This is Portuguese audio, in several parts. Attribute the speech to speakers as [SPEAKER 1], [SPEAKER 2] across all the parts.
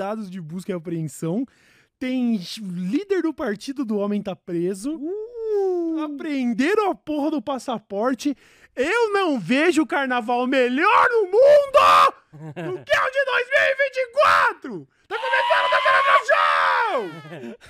[SPEAKER 1] 33 mandados de busca e apreensão. Tem líder do partido do homem tá preso.
[SPEAKER 2] Uh!
[SPEAKER 1] Apreenderam a porra do passaporte. Eu não vejo o carnaval melhor no mundo do que o de 2024! Tá começando a Fera Show!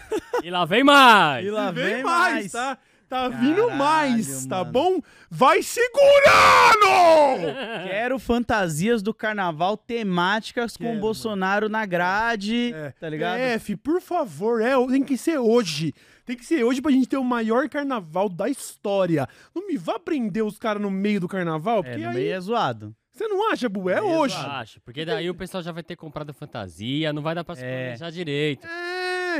[SPEAKER 3] E lá vem mais!
[SPEAKER 2] E lá
[SPEAKER 1] E
[SPEAKER 2] vem mais.
[SPEAKER 1] tá? Tá vindo
[SPEAKER 2] Caralho,
[SPEAKER 1] mais, tá
[SPEAKER 2] mano.
[SPEAKER 1] bom? Vai segurando!
[SPEAKER 2] Quero fantasias do carnaval temáticas com
[SPEAKER 1] Quero,
[SPEAKER 2] o Bolsonaro na grade, tá ligado?
[SPEAKER 1] É, fi, por favor, é, tem que ser hoje. Tem que ser hoje pra gente ter o maior carnaval da história. Não me vá prender os caras no meio do carnaval,
[SPEAKER 2] É,
[SPEAKER 1] porque
[SPEAKER 2] no
[SPEAKER 1] aí.
[SPEAKER 2] meio é zoado.
[SPEAKER 1] Você não acha, Bu? É
[SPEAKER 2] meio
[SPEAKER 1] hoje.
[SPEAKER 2] zoado.
[SPEAKER 3] Acho, porque daí o pessoal já vai ter comprado fantasia, não vai dar pra se
[SPEAKER 2] É.
[SPEAKER 3] planejar direito.
[SPEAKER 1] É,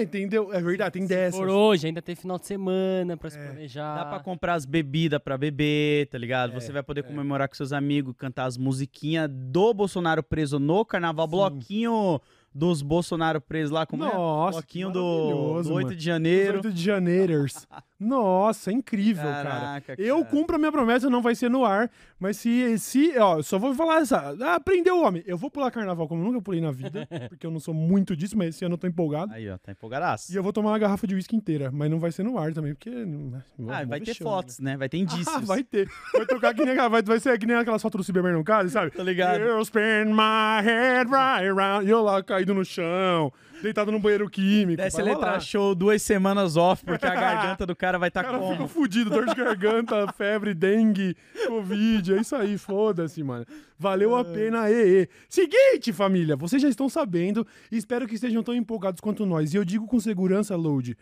[SPEAKER 1] entendeu? É verdade, tem dessas.
[SPEAKER 3] Por hoje, ainda tem final de semana pra se planejar.
[SPEAKER 2] Dá pra comprar as bebidas pra beber, tá ligado?
[SPEAKER 1] É,
[SPEAKER 2] Você vai poder comemorar com seus amigos, cantar as musiquinhas do Bolsonaro preso no carnaval,
[SPEAKER 1] Sim.
[SPEAKER 2] bloquinho dos Bolsonaro presos lá, como é?
[SPEAKER 1] Nossa,
[SPEAKER 2] Bloquinho do,
[SPEAKER 1] maravilhoso,
[SPEAKER 2] do 8
[SPEAKER 1] mano.
[SPEAKER 2] de janeiro.
[SPEAKER 1] 8 de janeiros. Nossa, é incrível, cara.
[SPEAKER 2] Caraca,
[SPEAKER 1] Eu
[SPEAKER 2] cara.
[SPEAKER 1] cumpro a minha promessa, não vai ser no ar. Mas se, se ó, eu só vou falar essa. Ah, prendeu o homem. Eu vou pular carnaval como eu nunca pulei na vida, porque eu não sou muito disso, mas esse ano eu tô empolgado.
[SPEAKER 2] Aí, ó, tá empolgadaço.
[SPEAKER 1] E eu vou tomar uma garrafa de uísque inteira, mas não vai ser no ar também, porque. não-
[SPEAKER 2] Ah, vai ter
[SPEAKER 1] vexame,
[SPEAKER 2] fotos, né? Vai ter
[SPEAKER 1] né?
[SPEAKER 2] indícios.
[SPEAKER 1] Ah, vai ter. Vai tocar que nem vai, vai ser que nem aquelas fotos do supermercado, sabe?
[SPEAKER 2] Tá ligado?
[SPEAKER 1] Eu spin my head right around. E eu lá caído no chão, deitado no banheiro químico.
[SPEAKER 2] Desce
[SPEAKER 1] vai
[SPEAKER 2] letra show duas semanas off, porque a garganta do cara vai estar
[SPEAKER 1] cara fica fudido, dor de garganta, febre, dengue, covid, é isso aí, foda-se, mano. Valeu a pena, e, e. Seguinte, família, vocês já estão sabendo espero que estejam tão empolgados quanto nós. E eu digo com segurança, Load,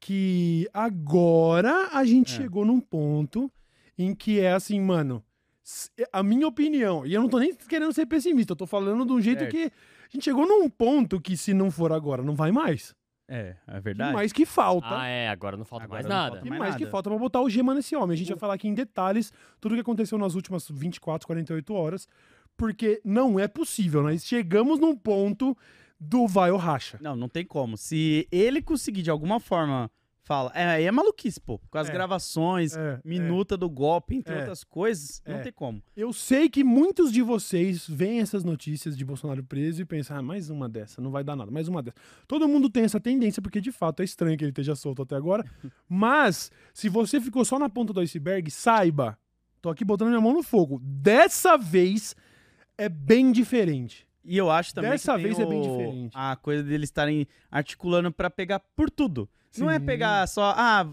[SPEAKER 1] que agora a gente
[SPEAKER 2] É.
[SPEAKER 1] chegou num ponto em que é assim, mano, a minha opinião, e eu não tô nem querendo ser pessimista, eu tô falando de um jeito
[SPEAKER 2] Certo.
[SPEAKER 1] que a gente chegou num ponto que se não for agora, não vai mais.
[SPEAKER 2] É, é
[SPEAKER 1] Que
[SPEAKER 2] verdade.
[SPEAKER 1] mais que falta.
[SPEAKER 3] Ah, é, agora não falta
[SPEAKER 2] Agora
[SPEAKER 3] mais
[SPEAKER 2] não
[SPEAKER 3] nada.
[SPEAKER 2] falta
[SPEAKER 1] E
[SPEAKER 2] mais
[SPEAKER 1] mais,
[SPEAKER 2] nada.
[SPEAKER 1] que falta pra botar o gema nesse homem. A gente vai falar aqui em detalhes tudo o que aconteceu nas últimas 24, 48 horas, porque não é possível. Nós chegamos num ponto do vai ou racha.
[SPEAKER 2] Não, não tem como. Se ele conseguir de alguma forma fala, é, aí é maluquice, pô. Com as
[SPEAKER 1] É.
[SPEAKER 2] gravações,
[SPEAKER 1] É,
[SPEAKER 2] minuta do golpe, entre
[SPEAKER 1] É.
[SPEAKER 2] outras coisas, não
[SPEAKER 1] É.
[SPEAKER 2] tem como.
[SPEAKER 1] Eu sei que muitos de vocês veem essas notícias de Bolsonaro preso e pensam, ah, mais uma dessa, não vai dar nada, mais uma dessa. Todo mundo tem essa tendência, porque de fato é estranho que ele esteja solto até agora. Mas, se você ficou só na ponta do iceberg, saiba, tô aqui botando minha mão no fogo. Dessa vez é bem diferente.
[SPEAKER 2] E eu acho também
[SPEAKER 1] Dessa
[SPEAKER 2] que
[SPEAKER 1] vez é bem diferente.
[SPEAKER 2] A coisa deles estarem articulando pra pegar por tudo. Não é pegar só, ah,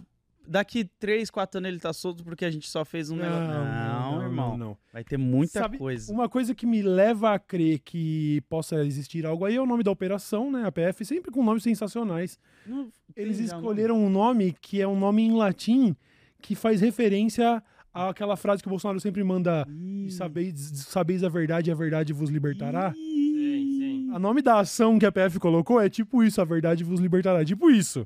[SPEAKER 2] daqui três, quatro anos ele tá solto porque a gente só fez um negócio. Não, irmão.
[SPEAKER 1] não.
[SPEAKER 2] Vai ter muita
[SPEAKER 1] Sabe,
[SPEAKER 2] coisa.
[SPEAKER 1] Uma coisa que me leva a crer que possa existir algo aí é o nome da operação, né? A PF, sempre com nomes sensacionais.
[SPEAKER 2] Não
[SPEAKER 1] Eles
[SPEAKER 2] o nome.
[SPEAKER 1] escolheram um nome que é um nome em latim que faz referência àquela frase que o Bolsonaro sempre manda:
[SPEAKER 2] Ih.
[SPEAKER 1] "E sabeis, sabeis a verdade, e a verdade vos libertará.
[SPEAKER 3] Sim, sim.
[SPEAKER 1] A nome da ação que a PF colocou é tipo isso: a verdade vos libertará. Tipo isso.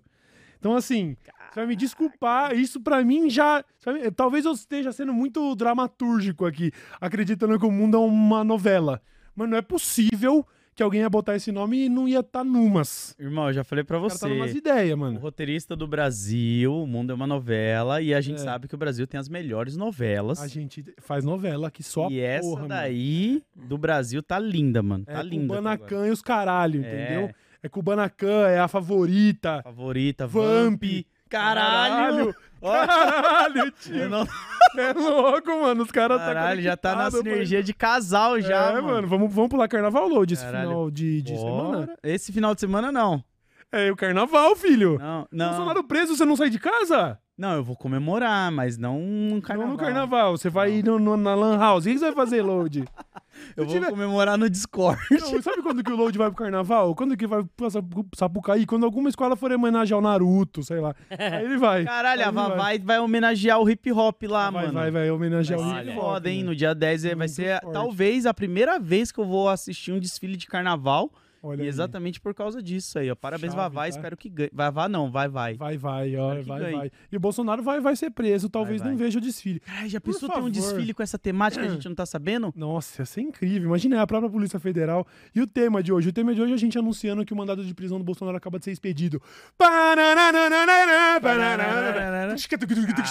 [SPEAKER 1] Então, assim, você vai me desculpar, isso pra mim já. sabe, talvez eu esteja sendo muito dramatúrgico aqui, acreditando que o mundo é uma novela. Mas não é possível que alguém ia botar esse nome e não ia estar numas.
[SPEAKER 2] Irmão, eu já falei pra
[SPEAKER 1] O cara tá numas
[SPEAKER 2] você.
[SPEAKER 1] ideias,
[SPEAKER 2] O
[SPEAKER 1] mano.
[SPEAKER 2] roteirista do Brasil, o mundo é uma novela, e a gente
[SPEAKER 1] É.
[SPEAKER 2] sabe que o Brasil tem as melhores novelas.
[SPEAKER 1] A gente faz novela que só
[SPEAKER 2] e essa
[SPEAKER 1] porra, mano.
[SPEAKER 2] daí do Brasil tá linda, mano.
[SPEAKER 1] É
[SPEAKER 2] Tá linda. agora.
[SPEAKER 1] Kubanacan e os caralho,
[SPEAKER 2] É.
[SPEAKER 1] entendeu? É Kubanacan, é a favorita.
[SPEAKER 2] Favorita,
[SPEAKER 1] Vamp.
[SPEAKER 2] Vamp. Caralho!
[SPEAKER 1] Caralho, tio.
[SPEAKER 2] não-
[SPEAKER 1] É louco, mano. Os caras tá
[SPEAKER 2] Caralho, já tá na sinergia de casal já,
[SPEAKER 1] é,
[SPEAKER 2] mano.
[SPEAKER 1] Vamos, vamos pular carnaval load esse
[SPEAKER 2] Caralho.
[SPEAKER 1] final de, de semana?
[SPEAKER 2] Esse final de semana não.
[SPEAKER 1] É o carnaval, filho.
[SPEAKER 2] Não, não.
[SPEAKER 1] Bolsonaro preso, você não sai de casa?
[SPEAKER 2] Não, eu vou comemorar, mas não no carnaval.
[SPEAKER 1] Não no carnaval. Você vai ir no, no- na Lan House. O que você vai fazer, load?
[SPEAKER 2] Eu vou
[SPEAKER 1] tiver-
[SPEAKER 2] comemorar no Discord.
[SPEAKER 1] Não, sabe quando que o load vai pro carnaval? Quando que vai pra Sapu- Sapucaí? Quando alguma escola for homenagear o Naruto, sei lá. Aí ele vai.
[SPEAKER 2] Caralho, a
[SPEAKER 1] ele vai.
[SPEAKER 2] Vavai vai homenagear o hip hop lá,
[SPEAKER 1] vai,
[SPEAKER 2] mano.
[SPEAKER 1] vai, vai homenagear
[SPEAKER 3] Vai
[SPEAKER 1] o hip
[SPEAKER 2] Vai
[SPEAKER 1] hop.
[SPEAKER 2] foda, hein?
[SPEAKER 1] né?
[SPEAKER 2] No dia 10 vai
[SPEAKER 1] Muito
[SPEAKER 2] ser
[SPEAKER 1] forte.
[SPEAKER 2] talvez a primeira vez que eu vou assistir um desfile de carnaval.
[SPEAKER 1] Olha
[SPEAKER 2] e
[SPEAKER 1] aí.
[SPEAKER 2] exatamente por causa disso aí, ó. Parabéns,
[SPEAKER 1] Chave,
[SPEAKER 2] Vavá.
[SPEAKER 1] tá?
[SPEAKER 2] Espero que ganhe. Vavá não, vai, vai.
[SPEAKER 1] Vai, vai, ó,
[SPEAKER 2] Espero
[SPEAKER 1] vai, vai. E o Bolsonaro vai, vai ser preso, talvez
[SPEAKER 2] Vai,
[SPEAKER 1] não
[SPEAKER 2] vai.
[SPEAKER 1] veja o desfile.
[SPEAKER 2] Caralho, já pensou ter um desfile com essa temática que a gente não tá sabendo?
[SPEAKER 1] Nossa, ia ser incrível. Imagina é a própria Polícia Federal. E o tema de hoje? O tema de hoje é a gente anunciando que o mandado de prisão do Bolsonaro acaba de ser expedido.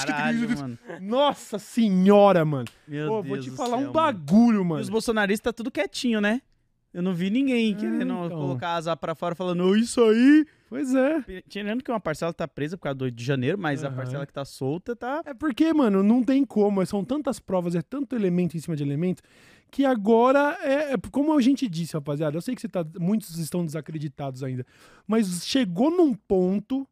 [SPEAKER 2] Caralho, mano.
[SPEAKER 1] Nossa senhora, mano.
[SPEAKER 2] Meu
[SPEAKER 1] Pô,
[SPEAKER 2] Deus
[SPEAKER 1] vou te falar
[SPEAKER 2] céu,
[SPEAKER 1] um
[SPEAKER 2] mano.
[SPEAKER 1] bagulho,
[SPEAKER 2] E
[SPEAKER 1] mano.
[SPEAKER 2] os bolsonaristas tudo quietinho, né? Eu não vi ninguém querendo
[SPEAKER 1] então.
[SPEAKER 2] colocar a asa pra fora falando, "Ô, isso aí.
[SPEAKER 1] Pois é.
[SPEAKER 2] Tirando que uma parcela tá presa por causa do 8 de janeiro, mas a
[SPEAKER 1] Aham.
[SPEAKER 2] parcela que tá solta tá.
[SPEAKER 1] É porque, mano, não tem como. São tantas provas, é tanto elemento em cima de elemento, que agora é. é como a gente disse, rapaziada. Eu sei que você tá, muitos estão desacreditados ainda. Mas chegou num ponto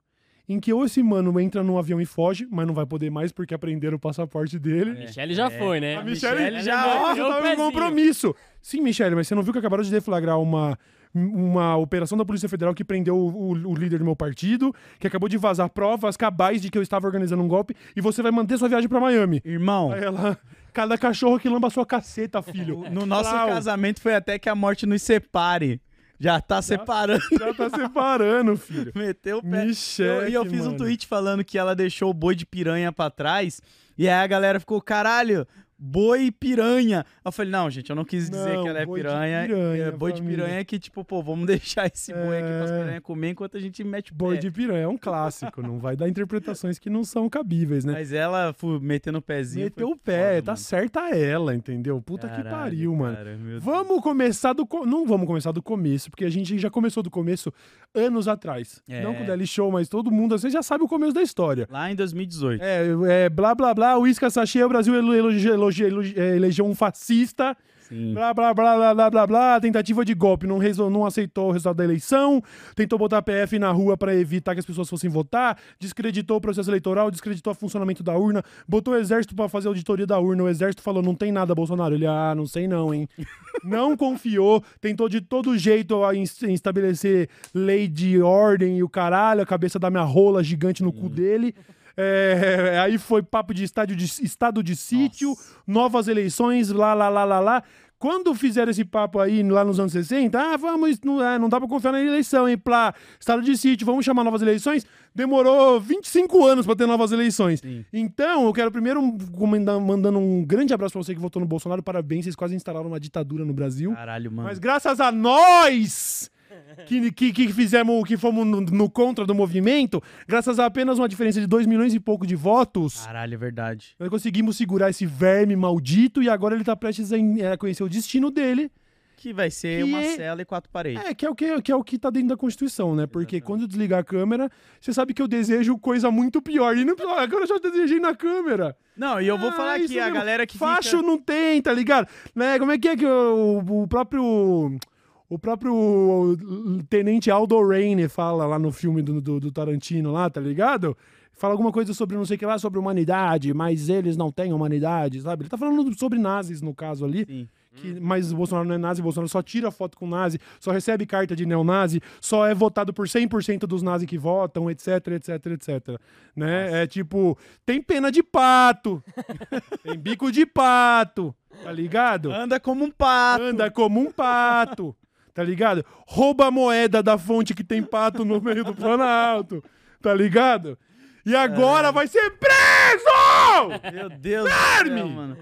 [SPEAKER 1] em que ou esse mano entra num avião e foge, mas não vai poder mais porque aprenderam o passaporte dele.
[SPEAKER 3] Michele já foi, né?
[SPEAKER 1] A Michelle,
[SPEAKER 2] Michelle
[SPEAKER 1] já nossa,
[SPEAKER 3] o
[SPEAKER 1] tava em compromisso. Sim, Michelle, mas você não viu que acabaram de deflagrar uma, uma operação da Polícia Federal que prendeu o, o- o líder do meu partido, que acabou de vazar provas cabais de que eu estava organizando um golpe e você vai manter sua viagem pra Miami.
[SPEAKER 2] Irmão,
[SPEAKER 1] Aí ela, cada cachorro que lamba sua caceta, filho.
[SPEAKER 2] no nosso
[SPEAKER 1] Plau.
[SPEAKER 2] casamento foi até que a morte nos separe. Já tá separando.
[SPEAKER 1] Já tá separando, filho.
[SPEAKER 2] Meteu o pé. Eu- E eu, fiz um
[SPEAKER 1] mano.
[SPEAKER 2] tweet falando que ela deixou o boi de piranha pra trás. E aí a galera ficou, caralho, boi piranha. Eu falei, não, gente, eu não quis dizer
[SPEAKER 1] Não,
[SPEAKER 2] que ela é
[SPEAKER 1] boi de
[SPEAKER 2] piranha.
[SPEAKER 1] piranha,
[SPEAKER 2] é boi de piranha é que, tipo, pô, vamos deixar esse boi aqui pras
[SPEAKER 1] É.
[SPEAKER 2] piranhas comer enquanto a gente mete o
[SPEAKER 1] Boi
[SPEAKER 2] pé.
[SPEAKER 1] de piranha é um clássico, não vai dar interpretações que não são cabíveis, né?
[SPEAKER 2] Mas ela fu- metendo o pezinho.
[SPEAKER 1] Meteu
[SPEAKER 2] foi
[SPEAKER 1] o pé,
[SPEAKER 2] foda,
[SPEAKER 1] tá
[SPEAKER 2] mano.
[SPEAKER 1] certa ela, entendeu? Puta que
[SPEAKER 2] Caralho,
[SPEAKER 1] pariu, mano.
[SPEAKER 2] cara.
[SPEAKER 1] Vamos começar do. co- Não vamos começar do começo, porque a gente já começou do começo anos atrás.
[SPEAKER 2] É.
[SPEAKER 1] Não com o Daily Show, mas todo mundo, você já sabe o começo da história.
[SPEAKER 2] Lá em 2018.
[SPEAKER 1] É, é blá blá blá, o Isca Sachê, o Brasil elo- elogi- elogi- elogi- é, elegeu um fascista.
[SPEAKER 2] Sim.
[SPEAKER 1] Blá blá blá blá blá blá blá, tentativa de golpe, não, resol- não aceitou o resultado da eleição, tentou botar a PF na rua pra evitar que as pessoas fossem votar, descreditou o processo eleitoral, descreditou o funcionamento da urna, botou o exército pra fazer auditoria da urna, o exército falou, não tem nada, Bolsonaro. Ele, ah, não sei não, hein. não confiou, tentou de todo jeito a ins- estabelecer lei de ordem e o caralho, a cabeça da minha rola gigante no cu dele. É, aí foi papo de, estádio de estado de sítio, novas eleições, lá, lá, lá, lá, lá. Quando fizeram esse papo aí lá nos anos 60, ah, vamos, não, é, não dá pra confiar na eleição, hein? Plá, estado de sítio, vamos chamar novas eleições. Demorou 25 anos pra ter novas eleições.
[SPEAKER 2] Sim.
[SPEAKER 1] Então, eu quero primeiro mandar- mandando um grande abraço pra você que votou no Bolsonaro. Parabéns, vocês quase instalaram uma ditadura no Brasil.
[SPEAKER 2] Caralho, mano.
[SPEAKER 1] Mas graças a nós que, que, que fizemos, que fomos no, no contra do movimento, graças a apenas uma diferença de 2 milhões e pouco de votos,
[SPEAKER 2] Caralho, é verdade.
[SPEAKER 1] nós conseguimos segurar esse verme maldito e agora ele tá prestes a, a conhecer o destino dele.
[SPEAKER 2] Que vai ser
[SPEAKER 1] Que
[SPEAKER 2] uma
[SPEAKER 1] é-
[SPEAKER 2] cela e quatro paredes.
[SPEAKER 1] É, que é o que, que é o que tá dentro da Constituição, né? Porque quando eu desligar a câmera, você sabe que eu desejo coisa muito pior. E não, ó, agora eu já desejei na câmera.
[SPEAKER 2] Não, e eu vou
[SPEAKER 1] Ah,
[SPEAKER 2] falar aqui, a
[SPEAKER 1] mesmo.
[SPEAKER 2] galera que
[SPEAKER 1] Facho
[SPEAKER 2] fica...
[SPEAKER 1] não tem, tá ligado? Né? Como é que é que o próprio. O próprio Tenente Aldo Raine fala lá no filme do, do, do Tarantino lá, tá ligado? Fala alguma coisa sobre não sei o que lá, sobre humanidade, mas eles não têm humanidade, sabe? Ele tá falando sobre nazis no caso ali.
[SPEAKER 2] Sim.
[SPEAKER 1] Que, mas o Bolsonaro não é nazi, o Bolsonaro só tira foto com nazi, só recebe carta de neonazi, só é votado por 100% dos nazis que votam, etc, etc, etc. Né? É tipo, tem pena de pato, tem bico de pato, tá ligado?
[SPEAKER 2] Anda como um pato.
[SPEAKER 1] Anda como um pato, tá ligado? Rouba a moeda da fonte que tem pato no meio do Planalto, tá ligado? E agora vai ser preso!
[SPEAKER 2] Meu Deus
[SPEAKER 1] Verme!
[SPEAKER 2] do céu, mano.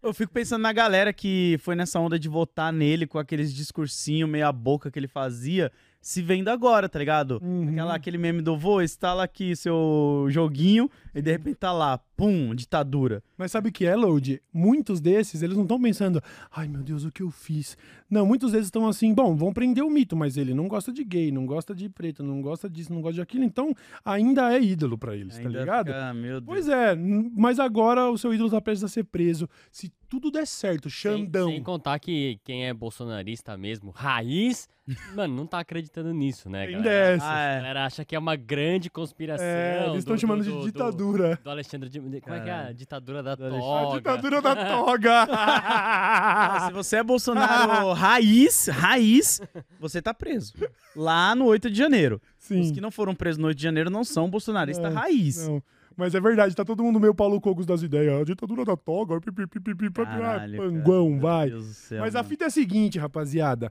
[SPEAKER 2] Eu fico pensando na galera que foi nessa onda de votar nele com aqueles discursinho meia boca que ele fazia, se vendo agora, tá ligado?
[SPEAKER 1] Uhum.
[SPEAKER 2] Aquela, aquele meme do vô, instala aqui seu joguinho e de repente tá lá, pum, ditadura.
[SPEAKER 1] Mas sabe o que é, Load? Muitos desses, eles não estão pensando, ai meu Deus, o que eu fiz? Não, muitos deles estão assim, bom, vão prender o mito, mas ele não gosta de gay, não gosta de preto, não gosta disso, não gosta de aquilo, então ainda é ídolo pra eles, tá
[SPEAKER 2] Ainda
[SPEAKER 1] ligado?
[SPEAKER 2] fica- meu Deus.
[SPEAKER 1] Pois é, mas agora o seu ídolo tá prestes a ser preso. Se tudo der certo,
[SPEAKER 3] Sem,
[SPEAKER 1] Xandão.
[SPEAKER 3] sem contar que quem é bolsonarista mesmo, raiz, mano, não tá acreditando nisso, né,
[SPEAKER 1] Tem
[SPEAKER 3] galera?
[SPEAKER 1] dessas.
[SPEAKER 2] Ah,
[SPEAKER 3] A
[SPEAKER 2] é.
[SPEAKER 3] galera acha que é uma grande conspiração.
[SPEAKER 1] É, eles estão
[SPEAKER 3] do-
[SPEAKER 1] chamando
[SPEAKER 3] do-
[SPEAKER 1] de
[SPEAKER 3] do- do-
[SPEAKER 1] ditadura.
[SPEAKER 3] Do, Alexandre de. Como é que é? A ditadura da
[SPEAKER 2] Do
[SPEAKER 1] A
[SPEAKER 3] toga.
[SPEAKER 1] ditadura da toga.
[SPEAKER 2] Ah, se você é Bolsonaro raiz, raiz, você tá preso. Lá no 8 de janeiro.
[SPEAKER 1] Sim.
[SPEAKER 2] Os que não foram presos no 8 de janeiro não são bolsonaristas
[SPEAKER 1] É,
[SPEAKER 2] raiz.
[SPEAKER 1] Não. Mas é verdade, tá todo mundo meio Paulo Cogos das ideias. A ditadura da toga, pi, pi, pi, pi, pi, pi,
[SPEAKER 2] Caralho, cara.
[SPEAKER 1] panguão,
[SPEAKER 2] Meu
[SPEAKER 1] vai. Mas a fita é a seguinte, rapaziada.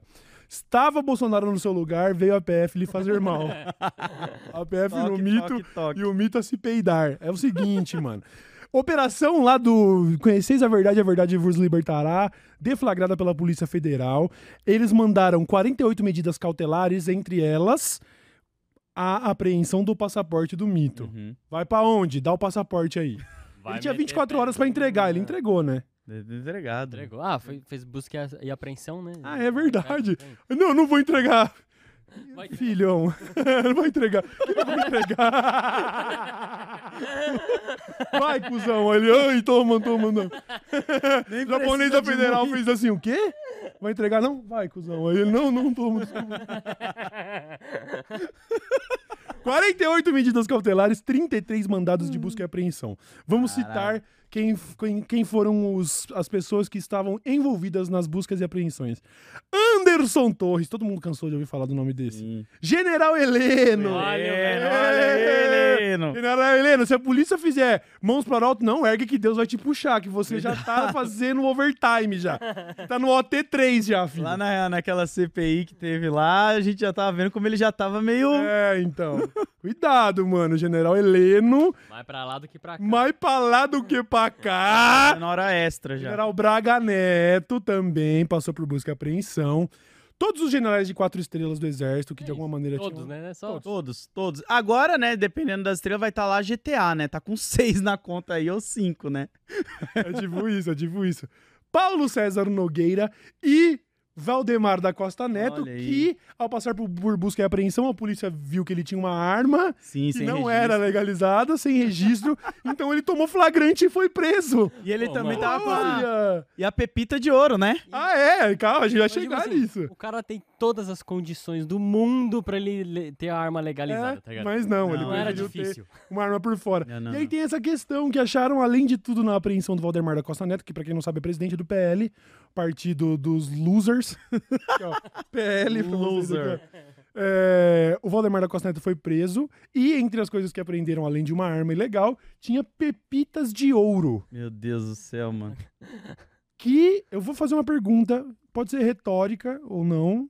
[SPEAKER 1] Estava Bolsonaro no seu lugar, veio a PF lhe fazer mal. A PF no
[SPEAKER 2] Toque,
[SPEAKER 1] mito
[SPEAKER 2] toque, toque.
[SPEAKER 1] e o mito a se peidar. É o seguinte, mano. Operação lá do Conheceis a Verdade, a Verdade vos libertará, deflagrada pela Polícia Federal. Eles mandaram 48 medidas cautelares, entre elas a apreensão do passaporte do mito.
[SPEAKER 2] Uhum.
[SPEAKER 1] Vai pra onde? Dá o passaporte aí.
[SPEAKER 3] Vai
[SPEAKER 1] ele tinha
[SPEAKER 3] meter
[SPEAKER 1] 24
[SPEAKER 3] pé.
[SPEAKER 1] horas pra entregar, ele entregou, né?
[SPEAKER 2] Entregado.
[SPEAKER 3] Entregou. Ah, foi, fez busca e apreensão, né?
[SPEAKER 1] Ah, é verdade. Não, não vou entregar.
[SPEAKER 3] Vai.
[SPEAKER 1] Filhão, não vou entregar. Eu vou entregar. Vai, cuzão. Ele, ai, toma, toma, não. O japonês da federal fez assim, o quê? Vai entregar? Não? Vai, cuzão. Aí ele, não, não desculpa. 48 medidas cautelares, 33 mandados de busca e apreensão. Vamos
[SPEAKER 2] Caralho.
[SPEAKER 1] citar quem, quem, quem foram os, as pessoas que estavam envolvidas nas buscas e apreensões. Anderson Torres, todo mundo cansou de ouvir falar do nome desse.
[SPEAKER 2] Sim.
[SPEAKER 1] General Heleno.
[SPEAKER 3] Olha,
[SPEAKER 2] olha, Heleno.
[SPEAKER 1] General Heleno, se a polícia fizer mãos para o alto, não ergue que Deus vai te puxar, que você já tá fazendo overtime já. Tá no OT3 já, filho.
[SPEAKER 2] Lá na, naquela CPI que teve lá, a gente já tava vendo como ele já tava meio.
[SPEAKER 1] É, então. Cuidado, mano. General Heleno,
[SPEAKER 3] Mais pra lá do que pra cá.
[SPEAKER 1] mais pra lá do que pra cá.
[SPEAKER 2] na hora extra já.
[SPEAKER 1] General Braga Neto também passou por busca e apreensão. Todos os generais de quatro estrelas do exército, que de
[SPEAKER 3] É
[SPEAKER 1] alguma
[SPEAKER 3] isso,
[SPEAKER 1] maneira
[SPEAKER 3] Todos,
[SPEAKER 1] tinham...
[SPEAKER 3] né? Só...
[SPEAKER 2] Todos, todos. Agora, né, dependendo das estrelas, vai estar lá GTA, né? Tá com seis na conta aí, ou cinco, né?
[SPEAKER 1] É tipo isso, é tipo isso. Paulo César Nogueira e Valdemar da Costa Neto, que, ao passar por, por busca e apreensão, a polícia viu que ele tinha uma arma
[SPEAKER 2] Sim,
[SPEAKER 1] que não
[SPEAKER 2] registro.
[SPEAKER 1] era legalizada, sem registro, então ele tomou flagrante e foi preso.
[SPEAKER 2] E ele
[SPEAKER 3] Pô,
[SPEAKER 2] também
[SPEAKER 3] mano.
[SPEAKER 2] tava com a... E a pepita de ouro, né?
[SPEAKER 1] Ah, é? Calma, a gente vai
[SPEAKER 3] Mas, tipo
[SPEAKER 1] chegar
[SPEAKER 3] assim,
[SPEAKER 1] nisso.
[SPEAKER 3] O cara tem todas as condições do mundo pra ele le- ter a arma legalizada,
[SPEAKER 1] É,
[SPEAKER 3] tá ligado?
[SPEAKER 1] mas não, ele
[SPEAKER 2] Não,
[SPEAKER 3] Não era difícil.
[SPEAKER 1] uma arma por fora.
[SPEAKER 2] Não, não,
[SPEAKER 1] e aí
[SPEAKER 2] não.
[SPEAKER 1] tem essa questão que acharam, além de tudo, na apreensão do Valdemar da Costa Neto, que pra quem não sabe é presidente do PL, partido dos losers. PL
[SPEAKER 2] Loser.
[SPEAKER 1] É, o Valdemar da Costa Neto foi preso e entre as coisas que apreenderam, além de uma arma ilegal, tinha pepitas de ouro.
[SPEAKER 2] Meu Deus do céu, mano.
[SPEAKER 1] Que eu vou fazer uma pergunta, pode ser retórica ou não.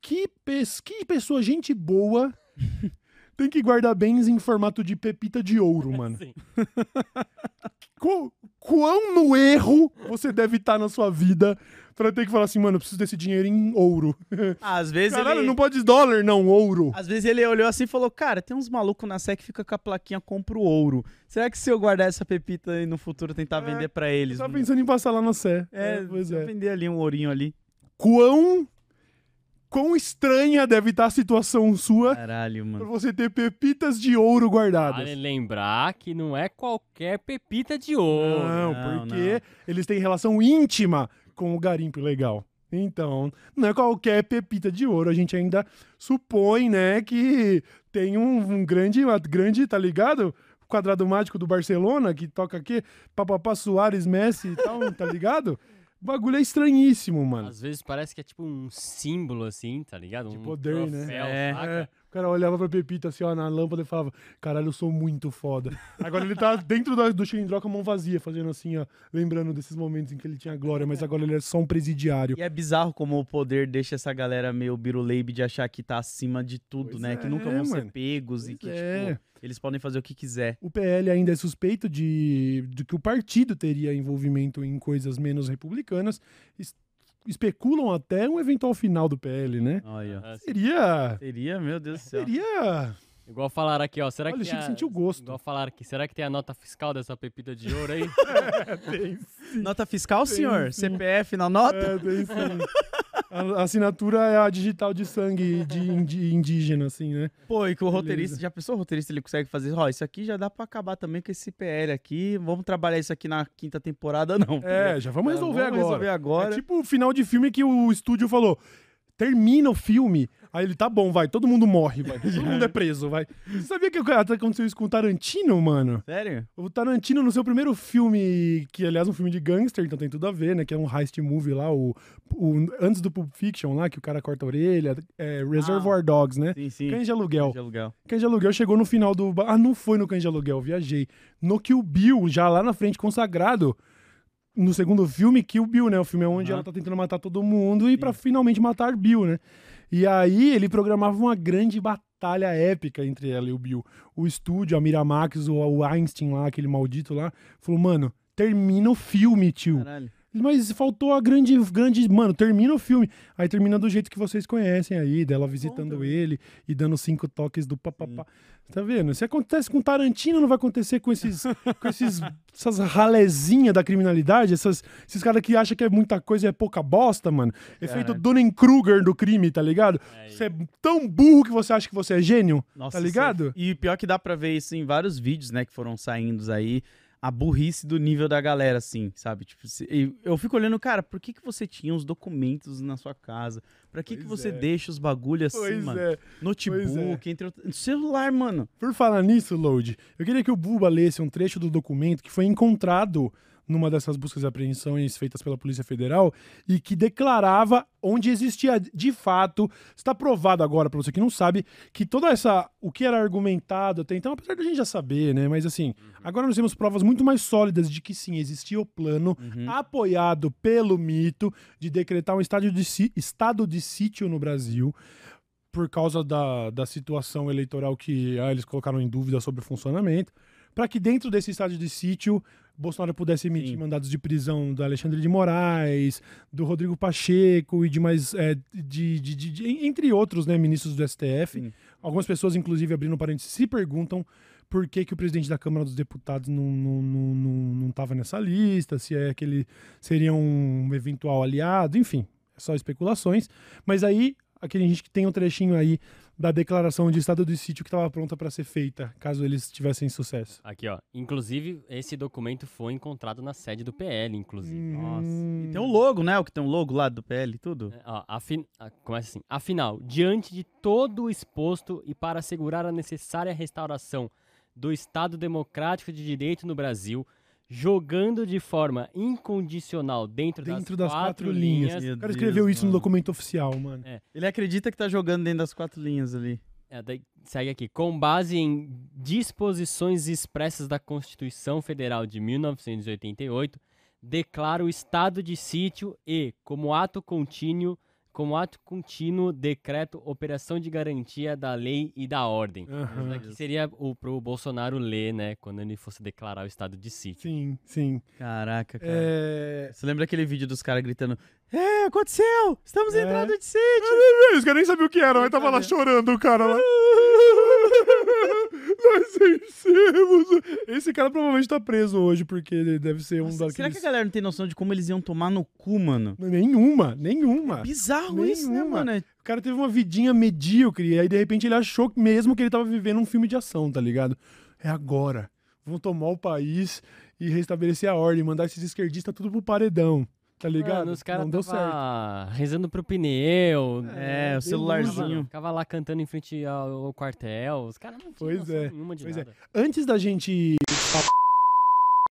[SPEAKER 1] Que, pes- que pessoa, gente boa, tem que guardar bens em formato de pepita de ouro, mano?
[SPEAKER 3] Sim.
[SPEAKER 1] Qu- quão no erro você deve estar na sua vida pra ter que falar assim, mano, eu preciso desse dinheiro em ouro.
[SPEAKER 2] Ah, Às vezes
[SPEAKER 1] Caralho,
[SPEAKER 2] ele...
[SPEAKER 1] não pode dólar, não, ouro.
[SPEAKER 2] Às vezes ele olhou assim e falou, cara, tem uns malucos na SEC que fica com a plaquinha compra o ouro. Será que se eu guardar essa pepita e no futuro tentar
[SPEAKER 1] É,
[SPEAKER 2] vender pra eles?
[SPEAKER 1] Tá pensando em passar lá na Sé.
[SPEAKER 2] É,
[SPEAKER 1] pois
[SPEAKER 2] se eu
[SPEAKER 1] é.
[SPEAKER 2] vender ali um ourinho ali.
[SPEAKER 1] Quão, quão estranha deve estar a situação sua
[SPEAKER 2] Caralho,
[SPEAKER 1] pra
[SPEAKER 2] mano.
[SPEAKER 1] você ter pepitas de ouro guardadas.
[SPEAKER 3] Vale lembrar que não é qualquer pepita de ouro.
[SPEAKER 1] Não,
[SPEAKER 2] Não,
[SPEAKER 1] porque
[SPEAKER 2] não.
[SPEAKER 1] eles têm relação íntima com o garimpo legal. Então, não é qualquer pepita de ouro. A gente ainda supõe, né, que tem um, um grande, uma grande, tá ligado? O quadrado mágico do Barcelona, que toca aqui, Papapá Soares, Messi e tal, tá ligado? O bagulho é estranhíssimo, mano.
[SPEAKER 3] Às vezes parece que é tipo um símbolo, assim, tá ligado?
[SPEAKER 1] De
[SPEAKER 3] um
[SPEAKER 1] poder, né?
[SPEAKER 3] troféu,
[SPEAKER 2] É.
[SPEAKER 3] saca?
[SPEAKER 1] É, o cara olhava pra Pepita assim, ó, na lâmpada e falava, caralho, eu sou muito foda. Agora ele tá dentro do, do Xilindró com a mão vazia, fazendo assim, ó, lembrando desses momentos em que ele tinha glória, mas agora ele é só um presidiário.
[SPEAKER 2] E é bizarro como o poder deixa essa galera meio biruleibe de achar que tá acima de tudo,
[SPEAKER 1] Pois
[SPEAKER 2] né?
[SPEAKER 1] é,
[SPEAKER 2] que nunca vão ser
[SPEAKER 1] mano.
[SPEAKER 2] pegos e
[SPEAKER 1] Pois
[SPEAKER 2] que,
[SPEAKER 1] é.
[SPEAKER 2] tipo, eles podem fazer o que quiser.
[SPEAKER 1] O PL ainda é suspeito de, de que o partido teria envolvimento em coisas menos republicanas. Es- especulam até um eventual final do PL, né?
[SPEAKER 2] Olha.
[SPEAKER 3] Assim,
[SPEAKER 1] Seria.
[SPEAKER 2] Seria, meu Deus do céu.
[SPEAKER 1] Seria.
[SPEAKER 3] Igual falaram aqui, ó. Será
[SPEAKER 1] Olha,
[SPEAKER 3] que
[SPEAKER 1] o
[SPEAKER 3] tem
[SPEAKER 1] Chico
[SPEAKER 3] a...
[SPEAKER 1] sentiu gosto.
[SPEAKER 3] Igual falaram aqui, será que tem a nota fiscal dessa pepita de ouro aí?
[SPEAKER 2] Nota fiscal,
[SPEAKER 1] Tem,
[SPEAKER 2] senhor?
[SPEAKER 1] sim.
[SPEAKER 2] CPF na nota?
[SPEAKER 1] É, tem sim. A assinatura é a digital de sangue de indígena, assim, né?
[SPEAKER 2] Pô, e que o
[SPEAKER 1] Beleza.
[SPEAKER 2] roteirista, já pensou o roteirista, ele consegue fazer, ó, isso aqui já dá pra acabar também com esse PL aqui, vamos trabalhar isso aqui na quinta temporada, não.
[SPEAKER 1] É, já vamos resolver
[SPEAKER 2] vamos
[SPEAKER 1] agora.
[SPEAKER 2] resolver agora.
[SPEAKER 1] É tipo o final de filme que o estúdio falou: termina o filme. Aí ele, tá bom, vai, todo mundo morre, vai. Todo mundo é preso, vai. Você sabia que até aconteceu isso com o Tarantino, mano?
[SPEAKER 2] Sério?
[SPEAKER 1] O Tarantino, no seu primeiro filme, que aliás é um filme de gangster, então tem tudo a ver, né? Que é um heist movie lá, o, o- antes do Pulp Fiction lá, que o cara corta a orelha, é Reservoir Dogs, né?
[SPEAKER 2] Sim, sim.
[SPEAKER 1] Cães de aluguel.
[SPEAKER 2] De aluguel.
[SPEAKER 1] Cães de aluguel chegou no final do. Ah, não foi no Cães de aluguel, viajei. No Kill Bill, já lá na frente, consagrado. No segundo filme, Kill Bill, né? O filme é onde
[SPEAKER 2] Aham.
[SPEAKER 1] ela tá tentando matar todo mundo e pra finalmente matar Bill, né? E aí ele programava uma grande batalha épica entre ela e o Bill. O estúdio, a Miramax, o, o Einstein lá, aquele maldito lá, falou, mano, termina o filme, tio.
[SPEAKER 2] Caralho.
[SPEAKER 1] Mas faltou a grande, grande. Mano, termina o filme. Aí termina do jeito que vocês conhecem aí, dela visitando
[SPEAKER 2] Conta.
[SPEAKER 1] ele e dando cinco toques do papapá. Tá vendo? Se acontece com Tarantino, não vai acontecer com esses. com esses essas ralezinhas da criminalidade, essas, esses caras que acham que é muita coisa e é pouca bosta, mano. Efeito
[SPEAKER 2] Caralho.
[SPEAKER 1] Dunning-Kruger do crime, tá ligado?
[SPEAKER 3] É,
[SPEAKER 1] Você é tão burro que você acha que você é gênio.
[SPEAKER 2] Nossa,
[SPEAKER 1] Tá ligado?
[SPEAKER 2] isso é- E pior que dá pra ver isso em vários vídeos, né, que foram saindo aí. A burrice do nível da galera, assim, sabe? Tipo, eu fico olhando, cara, por que, que você tinha os documentos na sua casa? Pra que, que você
[SPEAKER 1] é.
[SPEAKER 2] deixa os bagulhos assim,
[SPEAKER 1] Pois
[SPEAKER 2] mano?
[SPEAKER 1] é.
[SPEAKER 2] Notebook, entre outros. Celular, mano.
[SPEAKER 1] Por falar nisso, Load, eu queria que o Buba lesse um trecho do documento que foi encontrado numa dessas buscas e apreensões feitas pela Polícia Federal e que declarava onde existia de fato, está provado agora para você que não sabe, que toda essa o que era argumentado até então, apesar da gente já saber, né, mas assim, agora nós temos provas muito mais sólidas de que sim, existia o plano
[SPEAKER 2] Uhum.
[SPEAKER 1] apoiado pelo mito de decretar um estado de, si- estado de sítio no Brasil por causa da, da situação eleitoral que ah, eles colocaram em dúvida sobre o funcionamento, para que dentro desse estado de sítio Bolsonaro pudesse emitir
[SPEAKER 2] Sim.
[SPEAKER 1] mandados de prisão do Alexandre de Moraes, do Rodrigo Pacheco e de mais, é, de, de- de- de- entre outros, né, ministros do STF.
[SPEAKER 2] Sim.
[SPEAKER 1] Algumas pessoas, inclusive, abrindo parênteses, se perguntam por que, que o presidente da Câmara dos Deputados não estava não, não, não, nessa lista, se é que ele seria um eventual aliado, enfim, é só especulações. Mas aí, aquele gente que tem um trechinho aí da declaração de estado de sítio que estava pronta para ser feita, caso eles tivessem sucesso.
[SPEAKER 3] Aqui, ó. Inclusive, esse documento foi encontrado na sede do PL, inclusive.
[SPEAKER 2] Nossa.
[SPEAKER 1] Hum.
[SPEAKER 2] E tem um logo, né? O que tem um logo lá do PL e tudo.
[SPEAKER 3] É, ó, afin... Começa assim. Afinal, diante de todo o exposto e para assegurar a necessária restauração do Estado Democrático de Direito no Brasil, jogando de forma incondicional dentro,
[SPEAKER 1] Dentro
[SPEAKER 3] das,
[SPEAKER 1] das quatro linhas.
[SPEAKER 2] Meu
[SPEAKER 1] O cara
[SPEAKER 2] Deus,
[SPEAKER 1] escreveu isso no
[SPEAKER 2] mano.
[SPEAKER 1] documento oficial, mano.
[SPEAKER 2] Ele acredita que tá jogando dentro das quatro linhas ali.
[SPEAKER 3] É, daí segue aqui. Com base em disposições expressas da Constituição Federal de 1988, declara o estado de sítio e, como ato contínuo, como ato contínuo, decreto operação de garantia da lei e da ordem.
[SPEAKER 1] Aham.
[SPEAKER 3] Isso aqui seria o pro Bolsonaro ler, né, quando ele fosse declarar o estado de sítio.
[SPEAKER 1] Sim, sim.
[SPEAKER 2] Caraca, cara.
[SPEAKER 1] É...
[SPEAKER 2] Você lembra aquele vídeo dos caras gritando: É, aconteceu! Estamos
[SPEAKER 1] É.
[SPEAKER 2] entrando de sítio!
[SPEAKER 1] Os caras nem sabiam o que era, mas tava lá chorando o cara lá. Nós vencemos. Esse cara provavelmente tá preso hoje, porque ele deve ser um
[SPEAKER 2] Nossa,
[SPEAKER 1] daqueles...
[SPEAKER 2] Será que a galera não tem noção de como eles iam tomar no cu, mano?
[SPEAKER 1] Nenhuma, nenhuma.
[SPEAKER 2] Bizarro isso, né,
[SPEAKER 1] Nenhuma.
[SPEAKER 2] mano?
[SPEAKER 1] O cara teve uma vidinha medíocre, e aí de repente ele achou mesmo que ele tava vivendo um filme de ação, tá ligado? É agora. Vamos tomar o país e restabelecer a ordem, mandar esses esquerdistas tudo pro paredão, tá ligado?
[SPEAKER 3] Mano, os caras
[SPEAKER 1] Não deu certo.
[SPEAKER 3] rezando pro pneu.
[SPEAKER 2] É, o
[SPEAKER 1] deluso.
[SPEAKER 2] celularzinho.
[SPEAKER 3] Ficava lá cantando em frente ao, ao quartel. Os caras não tinham
[SPEAKER 1] Pois é,
[SPEAKER 3] nenhuma de
[SPEAKER 1] pois é.
[SPEAKER 3] nada.
[SPEAKER 1] Antes da gente.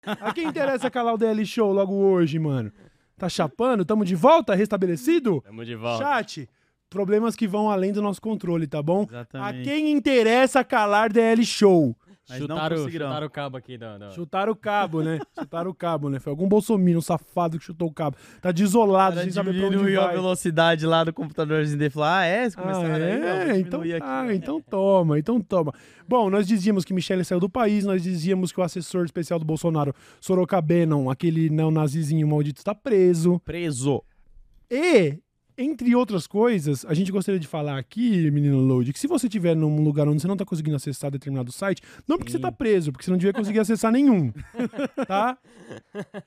[SPEAKER 1] A quem interessa calar o DL Show logo hoje, mano? Tá chapando? Tamo de volta? Restabelecido?
[SPEAKER 3] Tamo de volta.
[SPEAKER 1] Chat, problemas que vão além do nosso controle, tá bom? A
[SPEAKER 2] Exatamente.
[SPEAKER 1] quem interessa calar DL Show?
[SPEAKER 2] Mas não
[SPEAKER 3] Chutaram,
[SPEAKER 2] conseguirão.
[SPEAKER 3] chutaram o cabo aqui da. da-
[SPEAKER 1] Chutaram o cabo, né? Chutaram o cabo, né? Foi algum bolsominion safado que chutou o cabo. Tá desolado,
[SPEAKER 2] Cara,
[SPEAKER 1] sem saber pra onde
[SPEAKER 2] diminuiu a
[SPEAKER 1] vai.
[SPEAKER 2] velocidade lá do computadorzinho dele. Falou, ah, é? Vocês começaram
[SPEAKER 1] Ah,
[SPEAKER 2] aí? Não,
[SPEAKER 1] é, então
[SPEAKER 2] diminuir
[SPEAKER 1] tá,
[SPEAKER 2] aqui.
[SPEAKER 1] então toma, então toma. Bom, nós dizíamos que Michele saiu do país, nós dizíamos que o assessor especial do Bolsonaro, Soroka Bannon, aquele neonazizinho maldito, está preso.
[SPEAKER 2] Preso.
[SPEAKER 1] E, entre outras coisas, a gente gostaria de falar aqui, menino Load, que se você estiver num lugar onde você não tá conseguindo acessar determinado site, não porque
[SPEAKER 2] Sim.
[SPEAKER 1] você tá preso, porque você não devia conseguir acessar nenhum, tá?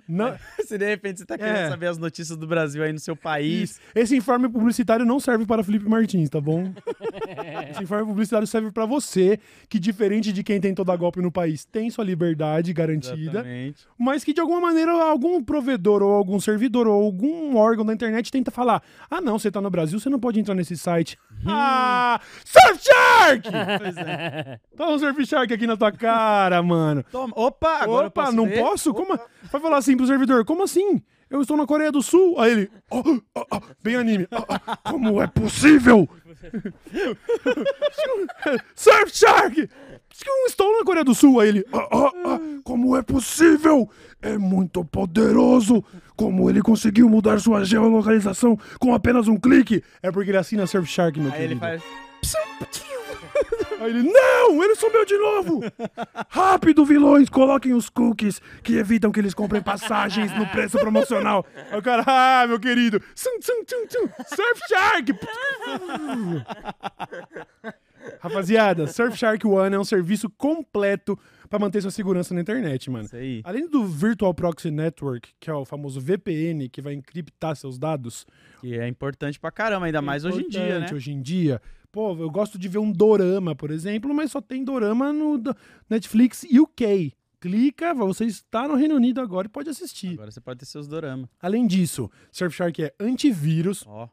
[SPEAKER 1] Não,
[SPEAKER 2] Se de repente você tá querendo
[SPEAKER 1] É.
[SPEAKER 2] saber as notícias do Brasil aí no seu país.
[SPEAKER 1] Isso. Esse informe publicitário não serve para Felipe Martins, tá bom? Esse informe publicitário serve para você, que diferente de quem tentou dar golpe no país, tem sua liberdade garantida,
[SPEAKER 2] Exatamente.
[SPEAKER 1] mas que de alguma maneira algum provedor ou algum servidor ou algum órgão da internet tenta falar: "Ah, não, você tá no Brasil, você não pode entrar nesse site". ah! Surfshark!
[SPEAKER 2] Pois é.
[SPEAKER 1] Toma um Surfshark aqui na tua cara, mano.
[SPEAKER 2] Toma. Opa, agora eu
[SPEAKER 1] Opa,
[SPEAKER 2] posso
[SPEAKER 1] não
[SPEAKER 2] ver?
[SPEAKER 1] posso? Como? Vai falar assim pro servidor, como assim? Eu estou na Coreia do Sul. Aí ele, "Oh, oh, oh", bem anime. "Oh, oh, como é possível? Surfshark! Estou na Coreia do Sul. Aí ele, "Oh, oh, oh, como é possível? É muito poderoso. Como ele conseguiu mudar sua geolocalização com apenas um clique? É porque ele assina Surfshark, meu
[SPEAKER 2] Aí ele
[SPEAKER 1] querido.
[SPEAKER 2] faz.
[SPEAKER 1] Aí ele, não, eles são meu de novo! Rápido, vilões, coloquem os cookies que evitam que eles comprem passagens no preço promocional. Aí o cara, ah, meu querido, tsum, Surfshark! Rapaziada, Surfshark One é um serviço completo pra manter sua segurança na internet, mano.
[SPEAKER 2] Isso aí.
[SPEAKER 1] Além do Virtual Proxy Network, que é o famoso VPN, que vai encriptar seus dados,
[SPEAKER 2] Que é importante pra caramba, ainda mais hoje em dia, né?
[SPEAKER 1] Hoje em dia. Pô, eu gosto de ver um dorama, por exemplo, mas só tem dorama no Netflix UK. Clica, você está no Reino Unido agora e pode assistir.
[SPEAKER 2] Agora você pode ter seus doramas.
[SPEAKER 1] Além disso, Surfshark é antivírus.
[SPEAKER 2] Ó,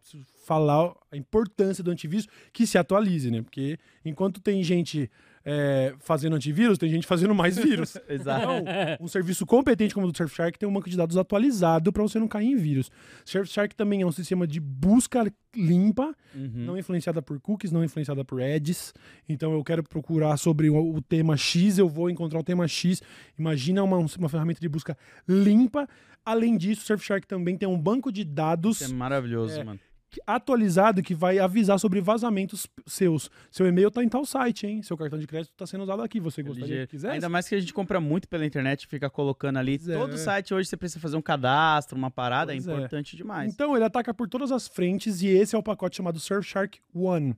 [SPEAKER 1] falar a importância do antivírus que se atualize, né? Porque enquanto tem gente é, fazendo antivírus, tem gente fazendo mais vírus.
[SPEAKER 2] exato.
[SPEAKER 1] Então, um serviço competente como o do Surfshark tem um banco de dados atualizado para você não cair em vírus. Surfshark também é um sistema de busca limpa,
[SPEAKER 2] Uhum.
[SPEAKER 1] não influenciada por cookies, não influenciada por ads. Então eu quero procurar sobre o, o tema X, eu vou encontrar o tema X. Imagina uma, uma ferramenta de busca limpa. Além disso, o Surfshark também tem um banco de dados
[SPEAKER 2] Isso é maravilhoso,
[SPEAKER 1] É.
[SPEAKER 2] mano.
[SPEAKER 1] Atualizado que vai avisar sobre vazamentos seus. Seu e-mail tá em tal site, hein? Seu cartão de crédito tá sendo usado aqui. Você gostaria que quisesse?
[SPEAKER 2] Ainda mais que a gente compra muito pela internet, fica colocando ali.
[SPEAKER 1] Pois é.
[SPEAKER 2] Todo site hoje você precisa fazer um cadastro, uma parada,
[SPEAKER 1] Pois
[SPEAKER 2] é
[SPEAKER 1] é.
[SPEAKER 2] importante demais.
[SPEAKER 1] Então ele ataca por todas as frentes e esse é o pacote chamado Surfshark One.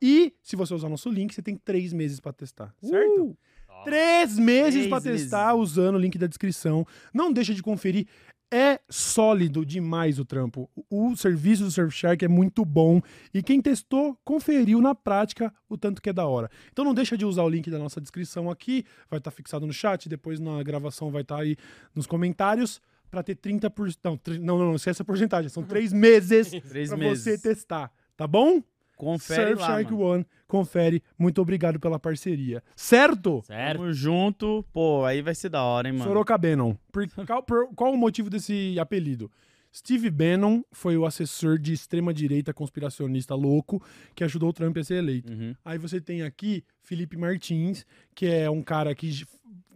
[SPEAKER 1] E se você usar nosso link, você tem três meses para testar, certo?
[SPEAKER 2] Uh!
[SPEAKER 1] Três meses para testar usando o link da descrição. Não deixa de conferir. É sólido demais o trampo. O serviço do Surfshark é muito bom e quem testou conferiu na prática o tanto que é da hora. Então não deixa de usar o link da nossa descrição aqui, vai estar fixado no chat, depois na gravação vai estar aí nos comentários para ter 30%. Não, não, não, não, esquece essa porcentagem. São três meses
[SPEAKER 2] Três
[SPEAKER 1] para você testar, tá bom?
[SPEAKER 2] Confere lá,
[SPEAKER 1] Surfshark
[SPEAKER 2] mano.
[SPEAKER 1] One, confere. Muito obrigado pela parceria. Certo?
[SPEAKER 3] Certo?
[SPEAKER 2] Tamo junto. Pô, aí vai ser da hora, hein, mano.
[SPEAKER 1] Soroka Bannon. Por, qual, por- qual o motivo desse apelido? Steve Bannon foi o assessor de extrema-direita conspiracionista louco que ajudou o Trump a ser eleito.
[SPEAKER 2] Uhum.
[SPEAKER 1] Aí você tem aqui Felipe Martins, que é um cara que,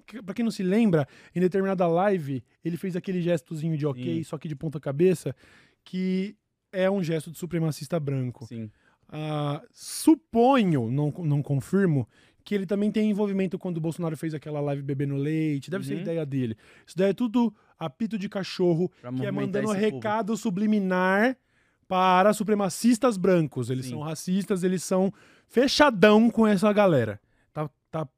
[SPEAKER 1] que pra quem não se lembra, em determinada live, ele fez aquele gestozinho de ok,
[SPEAKER 2] Sim.
[SPEAKER 1] só que de ponta cabeça, que é um gesto de supremacista branco.
[SPEAKER 2] Sim.
[SPEAKER 1] Ah, suponho, não, não confirmo, que ele também tem envolvimento quando o Bolsonaro fez aquela live bebendo leite. Deve ser
[SPEAKER 2] Uhum.
[SPEAKER 1] ideia dele. Isso daí é tudo apito de cachorro,
[SPEAKER 2] Pra
[SPEAKER 1] que é mandando recado subliminar para supremacistas brancos. Eles
[SPEAKER 2] Sim.
[SPEAKER 1] são racistas, eles são fechadão com essa galera. Tá, tá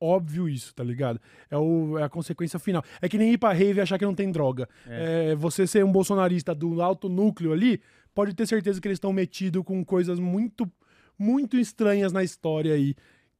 [SPEAKER 1] óbvio isso, tá ligado? É, o- é a consequência final. É que nem ir pra rave e achar que não tem droga. É, você ser um bolsonarista do alto núcleo ali, pode ter certeza que eles estão metidos com coisas muito, muito estranhas na história aí.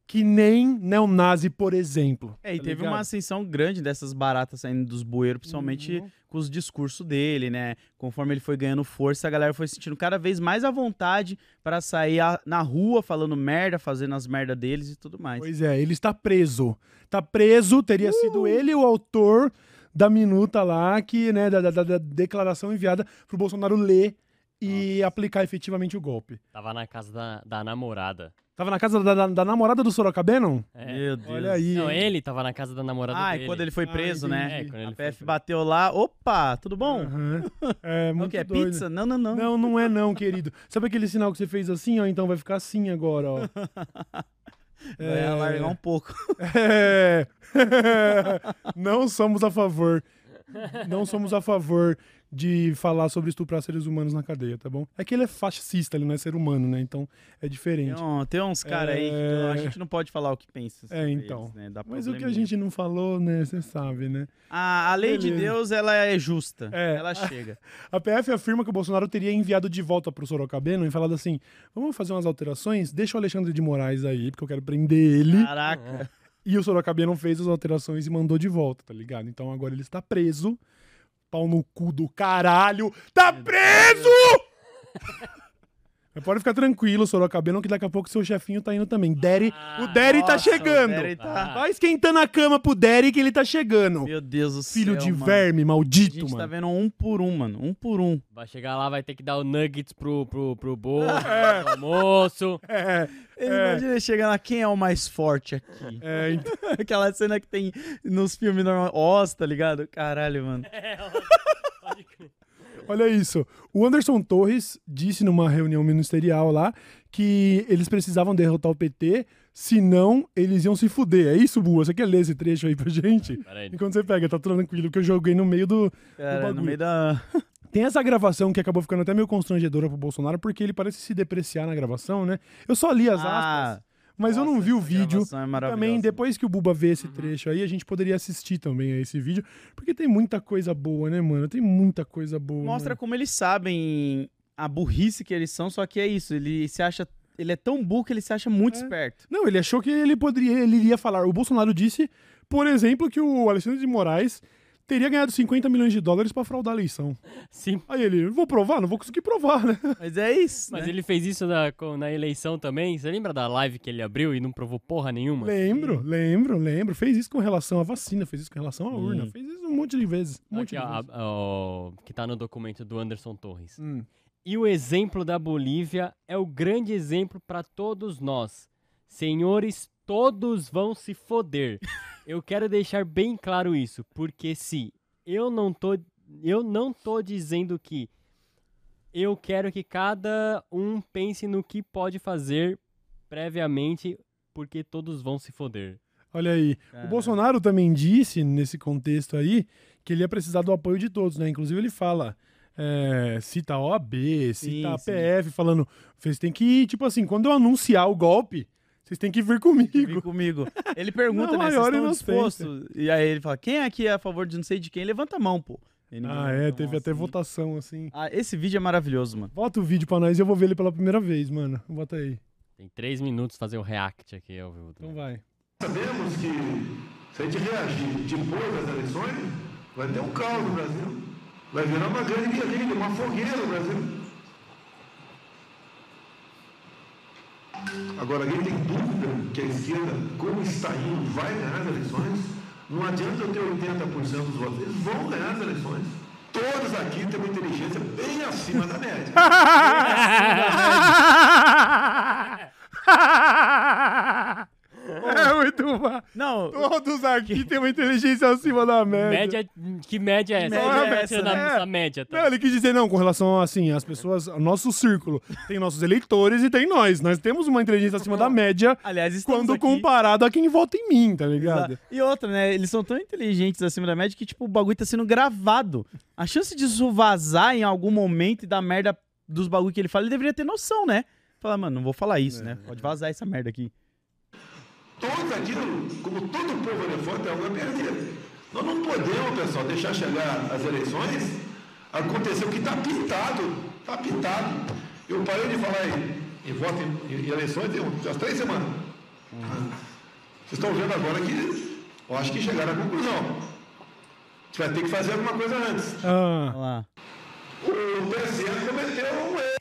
[SPEAKER 1] Que nem neonazi, por exemplo.
[SPEAKER 2] É, e
[SPEAKER 1] tá
[SPEAKER 2] teve
[SPEAKER 1] ligado?
[SPEAKER 2] uma ascensão grande dessas baratas saindo dos bueiros, principalmente
[SPEAKER 1] Uhum.
[SPEAKER 2] com os discursos dele, né? Conforme ele foi ganhando força, a galera foi se sentindo cada vez mais à vontade pra sair a- na rua falando merda, fazendo as merda deles e tudo mais.
[SPEAKER 1] Pois é, ele está preso. Tá preso, teria
[SPEAKER 2] Uh!
[SPEAKER 1] sido ele o autor da minuta lá, que, né, da, da- da declaração enviada pro Bolsonaro ler e aplicar efetivamente o golpe.
[SPEAKER 3] Tava na casa da, da namorada.
[SPEAKER 1] Tava na casa da, da- da namorada do Sorocabeno?
[SPEAKER 3] É.
[SPEAKER 2] Meu Deus.
[SPEAKER 1] Olha aí.
[SPEAKER 3] Não, ele tava na casa da namorada
[SPEAKER 2] Ah,
[SPEAKER 3] dele.
[SPEAKER 2] e quando ele foi
[SPEAKER 1] Ah,
[SPEAKER 2] preso,
[SPEAKER 1] entendi.
[SPEAKER 2] né?
[SPEAKER 3] É, quando
[SPEAKER 2] A PF
[SPEAKER 3] foi
[SPEAKER 2] bateu lá, opa, tudo bom?
[SPEAKER 1] Aham. É
[SPEAKER 2] O
[SPEAKER 1] muito
[SPEAKER 2] que é
[SPEAKER 1] doido.
[SPEAKER 2] pizza? Não, não, não.
[SPEAKER 1] Não, não é não, querido. Sabe aquele sinal que você fez assim, ó? Então vai ficar assim agora, ó.
[SPEAKER 2] Vai alargar um pouco.
[SPEAKER 1] É. Não somos a favor. Não somos a favor de falar sobre estuprar seres humanos na cadeia, tá bom? É que ele é fascista, ele não é ser humano, né? Então é
[SPEAKER 2] Tem,
[SPEAKER 1] diferente.
[SPEAKER 2] um- tem uns caras aí que
[SPEAKER 1] É.
[SPEAKER 2] a gente não pode falar o que pensa.
[SPEAKER 1] É, então.
[SPEAKER 2] eles, né?
[SPEAKER 1] Mas o que a gente não falou, né? Você sabe, né?
[SPEAKER 2] A, a lei de
[SPEAKER 1] Beleza.
[SPEAKER 2] Deus, ela é justa.
[SPEAKER 1] É.
[SPEAKER 2] Ela chega.
[SPEAKER 1] A PF afirma que o Bolsonaro teria enviado de volta pro Sorocabeno e falado assim: vamos fazer umas alterações? Deixa o Alexandre de Moraes aí, porque eu quero prender ele.
[SPEAKER 2] Caraca.
[SPEAKER 1] E o Sorocabeno fez as alterações e mandou de volta, tá ligado? Então agora ele está preso. Pau no cu do caralho. Tá preso! Mas pode ficar tranquilo, Sorocabeno, que daqui a pouco seu chefinho tá indo também. Derry, o Derry tá chegando.
[SPEAKER 2] o Derry tá-
[SPEAKER 1] Vai esquentando a cama pro Derry que ele tá chegando.
[SPEAKER 2] Meu Deus do
[SPEAKER 1] Filho
[SPEAKER 2] céu,
[SPEAKER 1] de
[SPEAKER 2] mano.
[SPEAKER 1] verme,
[SPEAKER 2] A
[SPEAKER 1] maldito,
[SPEAKER 2] gente tá
[SPEAKER 1] mano.
[SPEAKER 2] vendo um por um, mano. Um por um.
[SPEAKER 3] Vai chegar lá, vai ter que dar o nuggets pro, pro, pro bolo, pro almoço.
[SPEAKER 1] É,
[SPEAKER 2] Ele
[SPEAKER 1] É.
[SPEAKER 2] imagina ele chegando lá, quem é o mais forte aqui?
[SPEAKER 1] é, então-
[SPEAKER 2] Aquela cena que tem nos filmes normais. Oz, tá ligado? Caralho, mano.
[SPEAKER 3] É.
[SPEAKER 1] Olha isso. O Anderson Torres disse numa reunião ministerial lá que eles precisavam derrotar o PT, senão eles iam se fuder. É isso, Bua? Você quer ler esse trecho aí pra gente?
[SPEAKER 3] Aí.
[SPEAKER 1] Enquanto você pega, tá tranquilo, que eu joguei no meio do.
[SPEAKER 2] Cara, no
[SPEAKER 1] bagulho.
[SPEAKER 2] meio da.
[SPEAKER 1] Tem essa gravação que acabou ficando até meio constrangedora pro Bolsonaro, porque ele parece se depreciar na gravação, né? Eu só li as
[SPEAKER 2] Ah,
[SPEAKER 1] aspas, mas eu não
[SPEAKER 2] nossa,
[SPEAKER 1] vi o vídeo.
[SPEAKER 2] é.
[SPEAKER 1] Também, depois que o Buba vê
[SPEAKER 2] Uhum.
[SPEAKER 1] esse trecho aí, a gente poderia assistir também a esse vídeo, porque tem muita coisa boa, né, mano? Tem muita coisa boa.
[SPEAKER 2] Mostra
[SPEAKER 1] mano.
[SPEAKER 2] como eles sabem a burrice que eles são, só que é isso. Ele se acha. Ele é tão burro que ele se acha muito
[SPEAKER 1] É.
[SPEAKER 2] esperto.
[SPEAKER 1] Não, ele achou que ele poderia, ele iria falar. O Bolsonaro disse, por exemplo, que o Alexandre de Moraes teria ganhado 50 milhões de dólares pra fraudar a eleição.
[SPEAKER 3] Sim.
[SPEAKER 1] Aí ele, vou provar? Não vou conseguir provar, né?
[SPEAKER 2] Mas é isso.
[SPEAKER 3] Mas
[SPEAKER 2] né?
[SPEAKER 3] ele fez isso na, com- na eleição também. Você lembra da live que ele abriu e não provou porra nenhuma?
[SPEAKER 1] Lembro, lembro, lembro. Fez isso com relação à vacina, fez isso com relação à urna, fez isso um monte de vezes. Um monte
[SPEAKER 3] Aqui,
[SPEAKER 1] de
[SPEAKER 3] ó,
[SPEAKER 1] vezes.
[SPEAKER 3] ó, que tá no documento do Anderson Torres.
[SPEAKER 1] Hum.
[SPEAKER 3] E o exemplo da Bolívia é o grande exemplo para todos nós. Senhores, todos vão se foder. Eu quero deixar bem claro isso, porque se eu não tô eu não tô dizendo que eu quero que cada um pense no que pode fazer previamente, porque todos vão se foder.
[SPEAKER 1] Olha aí. O
[SPEAKER 2] Cara.
[SPEAKER 1] Bolsonaro também disse, nesse contexto aí, que ele ia precisar do apoio de todos, né? Inclusive ele fala, é, cita a OAB, cita a
[SPEAKER 2] sim.
[SPEAKER 1] PF, falando, vocês têm que ir, tipo assim, quando eu anunciar o golpe, vocês têm que vir comigo.
[SPEAKER 2] Vem comigo. Ele pergunta,
[SPEAKER 1] Na
[SPEAKER 2] né? Vocês estão dispostos? E aí ele fala: quem aqui é a favor de não sei de quem? Levanta a mão, pô. Ninguém
[SPEAKER 1] Ah, é, teve até
[SPEAKER 2] assim.
[SPEAKER 1] votação, assim.
[SPEAKER 2] Ah, esse vídeo é maravilhoso, mano.
[SPEAKER 1] Bota o vídeo pra nós e eu vou ver ele pela primeira vez, mano. Bota aí.
[SPEAKER 3] Tem três minutos fazer o react aqui ao vivo.
[SPEAKER 1] Então vai.
[SPEAKER 4] Sabemos que se a gente reagir depois das eleições, vai ter um caos no Brasil. Vai virar uma grande guerrilha, uma fogueira no Brasil. Agora, alguém tem dúvida que a esquerda, como está indo, vai ganhar as eleições? Não adianta eu ter 80% dos votos, eles vão ganhar as eleições. Todos aqui têm uma inteligência bem acima da média.
[SPEAKER 1] É muito bom.
[SPEAKER 2] Não,
[SPEAKER 1] Aqui têm uma inteligência acima da média.
[SPEAKER 3] Média, que média é essa?
[SPEAKER 2] média
[SPEAKER 3] Qual
[SPEAKER 2] é
[SPEAKER 3] a
[SPEAKER 2] essa,
[SPEAKER 1] né?
[SPEAKER 3] essa média? tá?
[SPEAKER 1] Não, ele quis dizer, não, com relação, assim, as pessoas, o nosso círculo, tem nossos eleitores e tem nós. Nós temos uma inteligência acima da média
[SPEAKER 2] aliás,
[SPEAKER 1] quando
[SPEAKER 2] aqui...
[SPEAKER 1] comparado a quem vota em mim, tá ligado?
[SPEAKER 2] Exato. E outra, né? Eles são tão inteligentes acima da média que, tipo, o bagulho tá sendo gravado. A chance disso vazar em algum momento e dar merda dos bagulho que ele fala, ele deveria ter noção, né? Falar, mano, não vou falar isso, né? Pode vazar essa merda aqui.
[SPEAKER 4] Todos aquilo, como todo povo elefante, é algo a perder. Nós não podemos, pessoal, deixar chegar as eleições, acontecer o que está pintado. Está pintado. Eu parei de falar em, em voto em, em eleições tem umas três semanas. Vocês estão vendo agora que eu acho que chegaram à conclusão. A gente vai ter que fazer alguma coisa antes.
[SPEAKER 1] Ah.
[SPEAKER 4] O TSE cometeu um erro.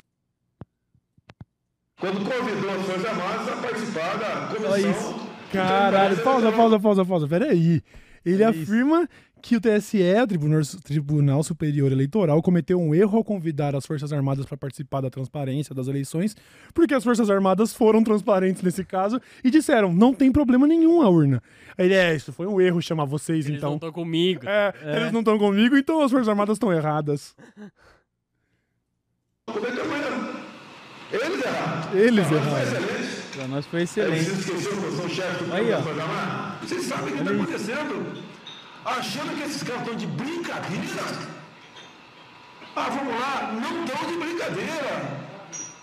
[SPEAKER 4] Quando convidou as Forças Armadas a participar da comissão.
[SPEAKER 1] Caralho, pausa, pausa, pausa, pausa. Pera aí. Ele
[SPEAKER 2] isso.
[SPEAKER 1] afirma que o TSE, o Tribunal, Tribunal Superior Eleitoral, cometeu um erro ao convidar as Forças Armadas para participar da transparência das eleições, porque as Forças Armadas foram transparentes nesse caso e disseram: não tem problema nenhum a urna. Aí ele, é, isso foi um erro chamar vocês,
[SPEAKER 3] Eles não
[SPEAKER 1] então.
[SPEAKER 3] estão comigo.
[SPEAKER 1] É, eles não estão comigo, então as Forças Armadas estão erradas.
[SPEAKER 4] Cometeu um erro. Eles erraram.
[SPEAKER 1] Eles erraram.
[SPEAKER 2] Pra nós foi
[SPEAKER 4] Vocês
[SPEAKER 2] excelente.
[SPEAKER 4] esqueceram que eu sou chefe do
[SPEAKER 2] Aí, ó.
[SPEAKER 4] Vocês sabem o que está acontecendo. Achando que esses caras estão de brincadeira. Ah, vamos lá, não estão de brincadeira.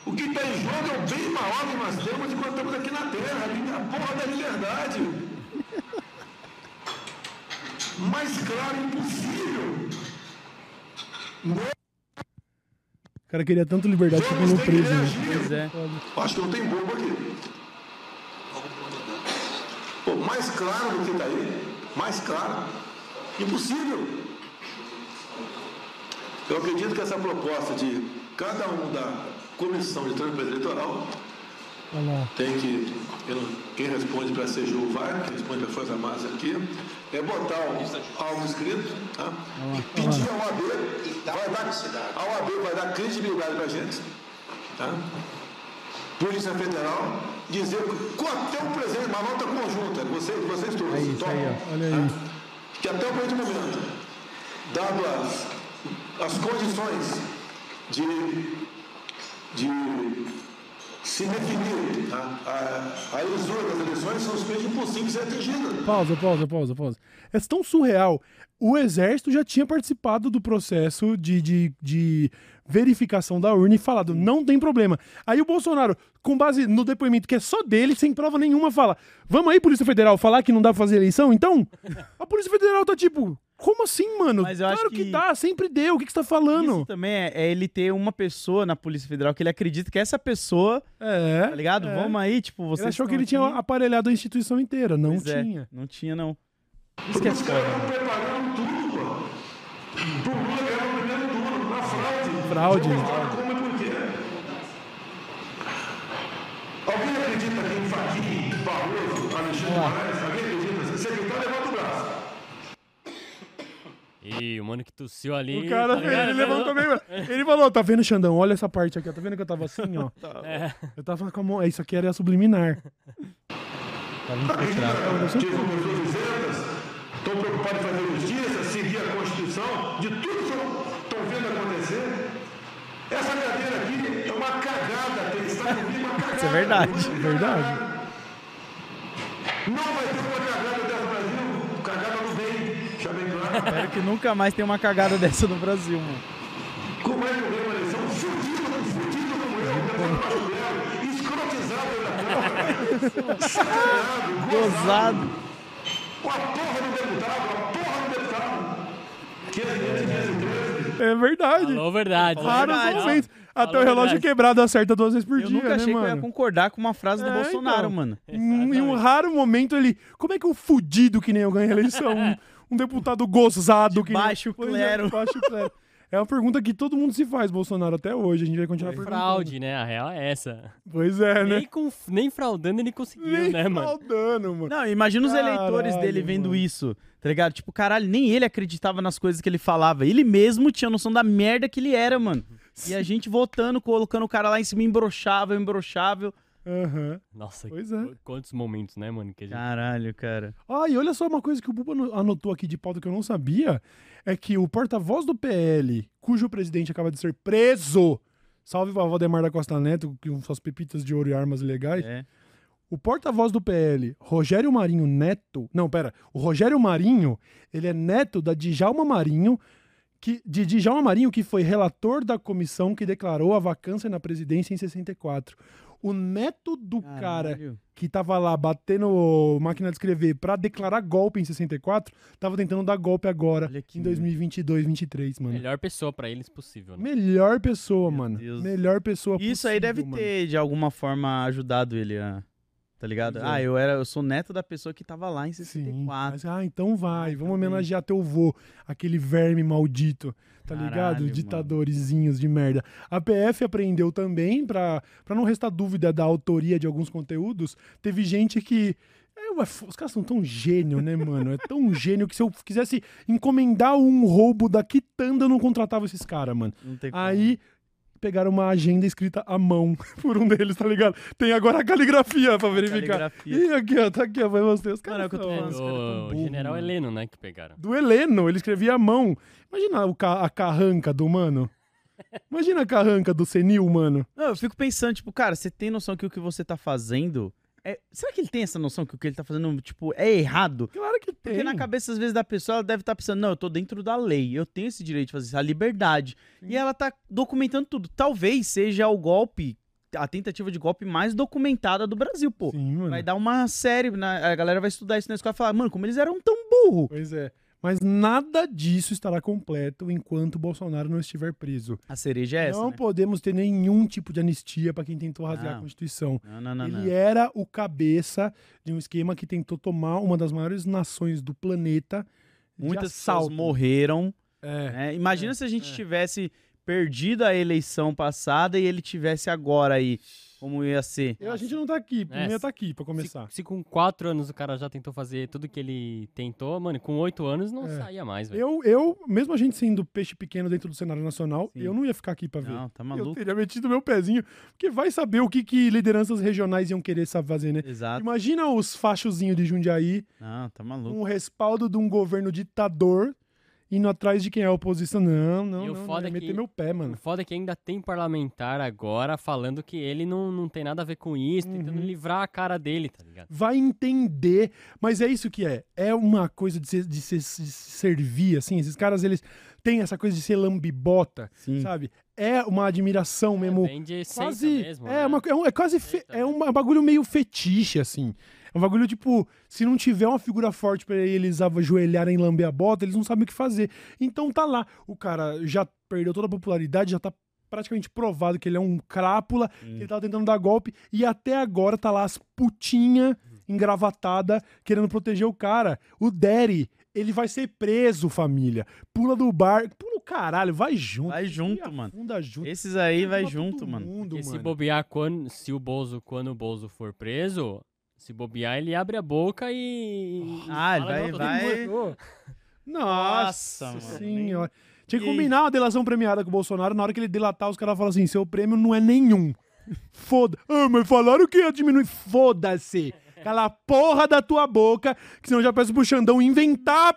[SPEAKER 4] O que está em jogo é o bem maior que nós temos enquanto estamos aqui na Terra, a porra da liberdade. Mais claro impossível.
[SPEAKER 1] O cara queria tanto liberdade que ficou preso. né?
[SPEAKER 2] Pois é.
[SPEAKER 4] Acho que não tem bobo aqui. Pô, mais claro do que está aí, mais claro. Impossível. Eu acredito que essa proposta de cada um da comissão de transparência eleitoral tem que. eu quem responde para a CGU vai, quem responde para a Força Armadas aqui, é botar algo escrito tá? e pedir à OAB, vai dar, a OAB vai dar credibilidade para a gente. Tá? Polícia Federal, dizer até o presente, uma nota conjunta, vocês, vocês todos,
[SPEAKER 1] É isso aí,
[SPEAKER 4] topam,
[SPEAKER 1] ó. Olha
[SPEAKER 4] tá?
[SPEAKER 1] aí.
[SPEAKER 4] que até o presente momento, dado as as condições de, de se definir a, a, a elisura das eleições são simplesmente impossíveis de ser atingidas.
[SPEAKER 1] Pausa, pausa, pausa, pausa. É tão surreal. O Exército já tinha participado do processo de, de, de verificação da urna e falado, não tem problema. Aí o Bolsonaro, com base no depoimento que é só dele, sem prova nenhuma, fala: vamos aí, Polícia Federal, falar que não dá pra fazer eleição? Então, a Polícia Federal tá tipo. Como assim, mano?
[SPEAKER 2] Mas eu
[SPEAKER 1] claro
[SPEAKER 2] acho
[SPEAKER 1] que...
[SPEAKER 2] que
[SPEAKER 1] dá, sempre deu. O que, que você tá falando?
[SPEAKER 2] Isso também é, é ele ter uma pessoa na Polícia Federal que ele acredita que essa pessoa,
[SPEAKER 1] É.
[SPEAKER 2] tá ligado?
[SPEAKER 1] é.
[SPEAKER 2] Vamos aí, tipo, vocês
[SPEAKER 1] Ele achou que ele tinha
[SPEAKER 2] aqui.
[SPEAKER 1] aparelhado a instituição inteira. Não
[SPEAKER 2] Pois é,
[SPEAKER 1] tinha.
[SPEAKER 2] não tinha, não. Isso que é
[SPEAKER 4] Os
[SPEAKER 2] foda.
[SPEAKER 4] caras estão preparando tudo. Pro Lula ganhar no primeiro turno, na fraude.
[SPEAKER 1] Fraude.
[SPEAKER 4] Como e por quê. Alguém acredita que em Fachin, Barroso, Alexandre de Moraes, alguém acredita? Se acreditar, levanta o braço.
[SPEAKER 3] Ih, o mano que tossiu ali.
[SPEAKER 1] O cara,
[SPEAKER 3] tá ligado?
[SPEAKER 1] ele levantou meio. Ele falou: tá vendo, Xandão? Olha essa parte aqui, ó. Tá vendo que eu tava assim, ó?
[SPEAKER 3] É.
[SPEAKER 1] Eu tava com a mão. Isso aqui era subliminar.
[SPEAKER 2] Tava infiltrado.
[SPEAKER 4] Estão preocupadas em fazer justiça, seguir a Constituição, de tudo que estão vendo acontecer. Essa cadeira aqui é uma cagada, tem está comigo uma cagada.
[SPEAKER 2] Isso é verdade.
[SPEAKER 1] Verdade.
[SPEAKER 4] Não vai ter uma cagada
[SPEAKER 2] Espero que nunca mais tenha uma cagada dessa no Brasil, mano.
[SPEAKER 4] Como é que eu ganho uma eleição? Fudido, fudido como eu, escrotizado na Câmara, sacaneado, gozado.
[SPEAKER 2] Gozado.
[SPEAKER 4] Com a porra do deputado, a porra do deputado. Que é 513.
[SPEAKER 1] É verdade.
[SPEAKER 3] Falou verdade.
[SPEAKER 1] Raros
[SPEAKER 2] verdade.
[SPEAKER 1] momentos. Até
[SPEAKER 3] Falou
[SPEAKER 1] o relógio
[SPEAKER 3] verdade.
[SPEAKER 1] quebrado acerta duas vezes por
[SPEAKER 2] Eu
[SPEAKER 1] dia,
[SPEAKER 2] nunca
[SPEAKER 1] né,
[SPEAKER 2] achei que eu ia
[SPEAKER 1] mano?
[SPEAKER 2] concordar com uma frase do
[SPEAKER 1] É,
[SPEAKER 2] Bolsonaro,
[SPEAKER 1] então.
[SPEAKER 2] mano.
[SPEAKER 1] Em em um raro momento ele. Como é que um fudido que nem eu ganhei a eleição? Um, deputado gozado que nem-
[SPEAKER 2] baixo
[SPEAKER 1] Pois é,
[SPEAKER 2] clero.
[SPEAKER 1] baixo clero. É uma pergunta que todo mundo se faz, Bolsonaro, até hoje. A gente vai continuar perguntando.
[SPEAKER 3] Fraude, né? A real é essa.
[SPEAKER 1] Pois é, né?
[SPEAKER 3] Nem, com, nem fraudando ele conseguiu,
[SPEAKER 1] Nem
[SPEAKER 3] né, mano?
[SPEAKER 1] fraudando, mano.
[SPEAKER 2] Não, imagina os eleitores
[SPEAKER 1] Caralho,
[SPEAKER 2] dele vendo
[SPEAKER 1] mano.
[SPEAKER 2] isso, tá ligado? Tipo, caralho, nem ele acreditava nas coisas que ele falava. Ele mesmo tinha noção da merda que ele era, mano. E a gente votando, colocando o cara lá em cima, imbrochável, imbrochável.
[SPEAKER 1] Aham.
[SPEAKER 3] Nossa,
[SPEAKER 1] Pois é.
[SPEAKER 3] quantos momentos, né, mano? Que a gente...
[SPEAKER 2] Caralho, cara.
[SPEAKER 1] Ah, e olha só uma coisa que o Buba ano- anotou aqui de pauta que eu não sabia: é que o porta-voz do PL, cujo presidente acaba de ser preso, salve o Valdemar da Costa Neto, com suas pepitas de ouro e armas legais.
[SPEAKER 2] É.
[SPEAKER 1] O porta-voz do PL, Rogério Marinho Neto. Não, pera. O Rogério Marinho, ele é neto da Djalma Marinho, que, de Djalma Marinho, que foi relator da comissão que declarou a vacância na presidência em 64. O neto do cara
[SPEAKER 2] Caralho.
[SPEAKER 1] que tava lá batendo máquina de escrever pra declarar golpe em 64, tava tentando dar golpe agora, em 2022, 2023, mano.
[SPEAKER 3] Melhor pessoa pra eles possível, né?
[SPEAKER 1] Melhor pessoa,
[SPEAKER 2] Meu
[SPEAKER 1] mano.
[SPEAKER 2] Deus.
[SPEAKER 1] Melhor pessoa
[SPEAKER 2] Isso aí
[SPEAKER 1] possível,
[SPEAKER 2] deve
[SPEAKER 1] mano.
[SPEAKER 2] ter, de alguma forma, ajudado ele a. Tá ligado?
[SPEAKER 1] Pois é.
[SPEAKER 2] Ah, eu, era, eu sou neto da pessoa que tava lá em
[SPEAKER 1] Sim,
[SPEAKER 2] 64.
[SPEAKER 1] mas, ah, então vai, vamos
[SPEAKER 2] também.
[SPEAKER 1] homenagear teu vô, aquele verme maldito, tá
[SPEAKER 2] Caralho,
[SPEAKER 1] ligado?
[SPEAKER 2] mano.
[SPEAKER 1] Ditadorzinhos de merda. A PF apreendeu também, pra, pra não restar dúvida da autoria de alguns conteúdos, teve gente que. é, os caras são tão gênio, né, mano? É tão gênio que se eu quisesse encomendar um roubo da quitanda, eu não contratava esses caras, mano.
[SPEAKER 2] Não tem como.
[SPEAKER 1] Pegaram uma agenda escrita à mão por um deles, tá ligado? Tem agora a caligrafia pra verificar.
[SPEAKER 2] Caligrafia.
[SPEAKER 1] E aqui, ó, tá aqui, ó, vai você. Os
[SPEAKER 2] é
[SPEAKER 1] caras
[SPEAKER 2] eu tô
[SPEAKER 1] são-
[SPEAKER 2] falando, os caras tão
[SPEAKER 3] O
[SPEAKER 2] burro,
[SPEAKER 3] general. Heleno, né, que pegaram.
[SPEAKER 1] Do Heleno, ele escrevia à mão. Imagina o ca- a carranca do mano. Imagina a carranca do senil, mano.
[SPEAKER 2] Não, eu fico pensando, tipo, cara, você tem noção que o que você tá fazendo. É... Será que ele tem essa noção que o que ele tá fazendo, tipo, é errado?
[SPEAKER 1] Claro que tem.
[SPEAKER 2] Porque na cabeça, às vezes, da pessoa, ela deve estar pensando, não, eu tô dentro da lei, eu tenho esse direito de fazer isso, a liberdade. E ela tá documentando tudo. Talvez seja o golpe, a tentativa de golpe mais documentada do Brasil, pô.
[SPEAKER 1] Sim.
[SPEAKER 2] Vai dar uma série, na- a galera vai estudar isso na escola e falar, mano, como eles eram tão burro.
[SPEAKER 1] Pois é. Mas nada disso estará completo enquanto Bolsonaro não estiver preso.
[SPEAKER 2] A cereja é essa,
[SPEAKER 1] não
[SPEAKER 2] né?
[SPEAKER 1] podemos ter nenhum tipo de anistia pra quem tentou rasgar a
[SPEAKER 2] Não.
[SPEAKER 1] Constituição.
[SPEAKER 2] Não, não, não,
[SPEAKER 1] Ele
[SPEAKER 2] não.
[SPEAKER 1] era o cabeça de um esquema que tentou tomar uma das maiores nações do planeta.
[SPEAKER 2] Muitas pessoas morreram.
[SPEAKER 1] É.
[SPEAKER 2] né? Imagina
[SPEAKER 1] é,
[SPEAKER 2] se a gente
[SPEAKER 1] é.
[SPEAKER 2] tivesse perdido a eleição passada e ele tivesse agora aí, como ia ser.
[SPEAKER 1] Eu- A gente não tá aqui,
[SPEAKER 3] É,
[SPEAKER 1] não ia tá aqui pra começar.
[SPEAKER 3] Se, se com quatro anos o cara já tentou fazer tudo que ele tentou, mano, com oito anos não
[SPEAKER 1] É.
[SPEAKER 3] saía mais, velho.
[SPEAKER 1] Eu, eu, mesmo a gente sendo peixe pequeno dentro do cenário nacional,
[SPEAKER 2] Sim.
[SPEAKER 1] eu não ia ficar aqui pra ver.
[SPEAKER 2] Não, tá
[SPEAKER 1] eu
[SPEAKER 2] maluco.
[SPEAKER 1] teria metido meu pezinho, porque vai saber o que, que lideranças regionais iam querer saber fazer, né?
[SPEAKER 2] Exato.
[SPEAKER 1] Imagina os fachozinhos de Jundiaí,
[SPEAKER 2] Não, tá maluco.
[SPEAKER 1] com o respaldo de um governo ditador, indo atrás de quem é a oposição. Não, não,
[SPEAKER 3] E o
[SPEAKER 1] não, não
[SPEAKER 3] foda
[SPEAKER 1] ia
[SPEAKER 3] é
[SPEAKER 1] meter
[SPEAKER 3] que-
[SPEAKER 1] meu pé,
[SPEAKER 3] O
[SPEAKER 1] mano.
[SPEAKER 3] foda é que ainda tem parlamentar agora falando que ele não, não tem nada a ver com isso,
[SPEAKER 1] Uhum.
[SPEAKER 3] tentando livrar a cara dele, tá ligado?
[SPEAKER 1] Vai entender, mas é isso que é. É uma coisa de se, de se- se servir, assim. Esses caras, eles têm essa coisa de ser lambibota,
[SPEAKER 2] Sim.
[SPEAKER 1] sabe? É uma admiração mesmo.
[SPEAKER 3] É bem de
[SPEAKER 1] quase.
[SPEAKER 3] mesmo.
[SPEAKER 1] é,
[SPEAKER 3] né?
[SPEAKER 1] uma, é, um- é quase. fe-
[SPEAKER 3] Seita
[SPEAKER 1] é um bagulho meio fetiche, assim. É um bagulho tipo, se não tiver uma figura forte pra eles ajoelharem e lamber a bota, eles não sabem o que fazer. Então tá lá. O cara já perdeu toda a popularidade, já tá praticamente provado que ele é um crápula, que ele tava tentando dar golpe, e até agora tá lá as putinha engravatadas querendo proteger o cara. O Derry, ele vai ser preso, família. Pula do bar, pula o caralho, vai junto.
[SPEAKER 2] Vai junto,
[SPEAKER 1] E
[SPEAKER 2] mano.
[SPEAKER 1] junto.
[SPEAKER 2] Esses aí vai junto, mano.
[SPEAKER 1] mundo,
[SPEAKER 3] Porque se bobear, quando, se o Bozo, quando o Bozo for preso, se bobear, ele abre a boca e.
[SPEAKER 2] Ah, ele vai- vai-.
[SPEAKER 1] Nossa,
[SPEAKER 2] Nossa, mano.
[SPEAKER 1] senhora. Tinha que
[SPEAKER 2] E-
[SPEAKER 1] combinar uma delação premiada com o Bolsonaro. Na hora que ele delatar, os caras falam assim: seu prêmio não é nenhum. Foda. Ah, mas falaram que ia diminuir. Foda-se. Cala a porra da tua boca, que senão eu já peço pro Xandão inventar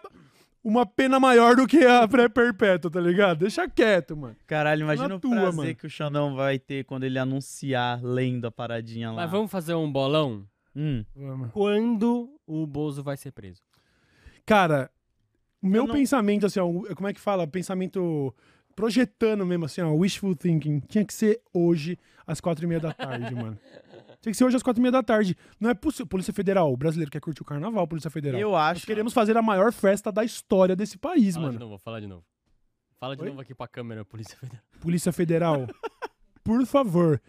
[SPEAKER 1] uma pena maior do que a pré-perpétua, tá ligado? Deixa quieto, mano.
[SPEAKER 2] Caralho, imagina
[SPEAKER 1] Na
[SPEAKER 2] o
[SPEAKER 1] tua,
[SPEAKER 2] prazer
[SPEAKER 1] mano.
[SPEAKER 2] que o Xandão vai ter quando ele anunciar lendo a paradinha lá.
[SPEAKER 3] Mas vamos fazer um bolão?
[SPEAKER 2] Hum.
[SPEAKER 1] Vamos.
[SPEAKER 3] Quando o Bozo vai ser preso?
[SPEAKER 1] Cara, o meu
[SPEAKER 2] Eu não-
[SPEAKER 1] pensamento, assim, ó, como é que fala? Pensamento projetando mesmo, assim, ó, wishful thinking. Tinha que ser hoje, às quatro e meia da tarde, mano. Tinha que ser hoje às quatro e meia da tarde. Não é possível. Polícia Federal, o brasileiro quer curtir o carnaval, Polícia Federal.
[SPEAKER 2] Eu
[SPEAKER 1] Nós
[SPEAKER 2] acho.
[SPEAKER 1] queremos fazer a maior festa da história desse país,
[SPEAKER 3] Fala de
[SPEAKER 1] mano.
[SPEAKER 3] novo, fala de novo. Fala de
[SPEAKER 1] Oi?
[SPEAKER 3] novo aqui pra câmera, Polícia Federal.
[SPEAKER 1] Polícia Federal, por favor,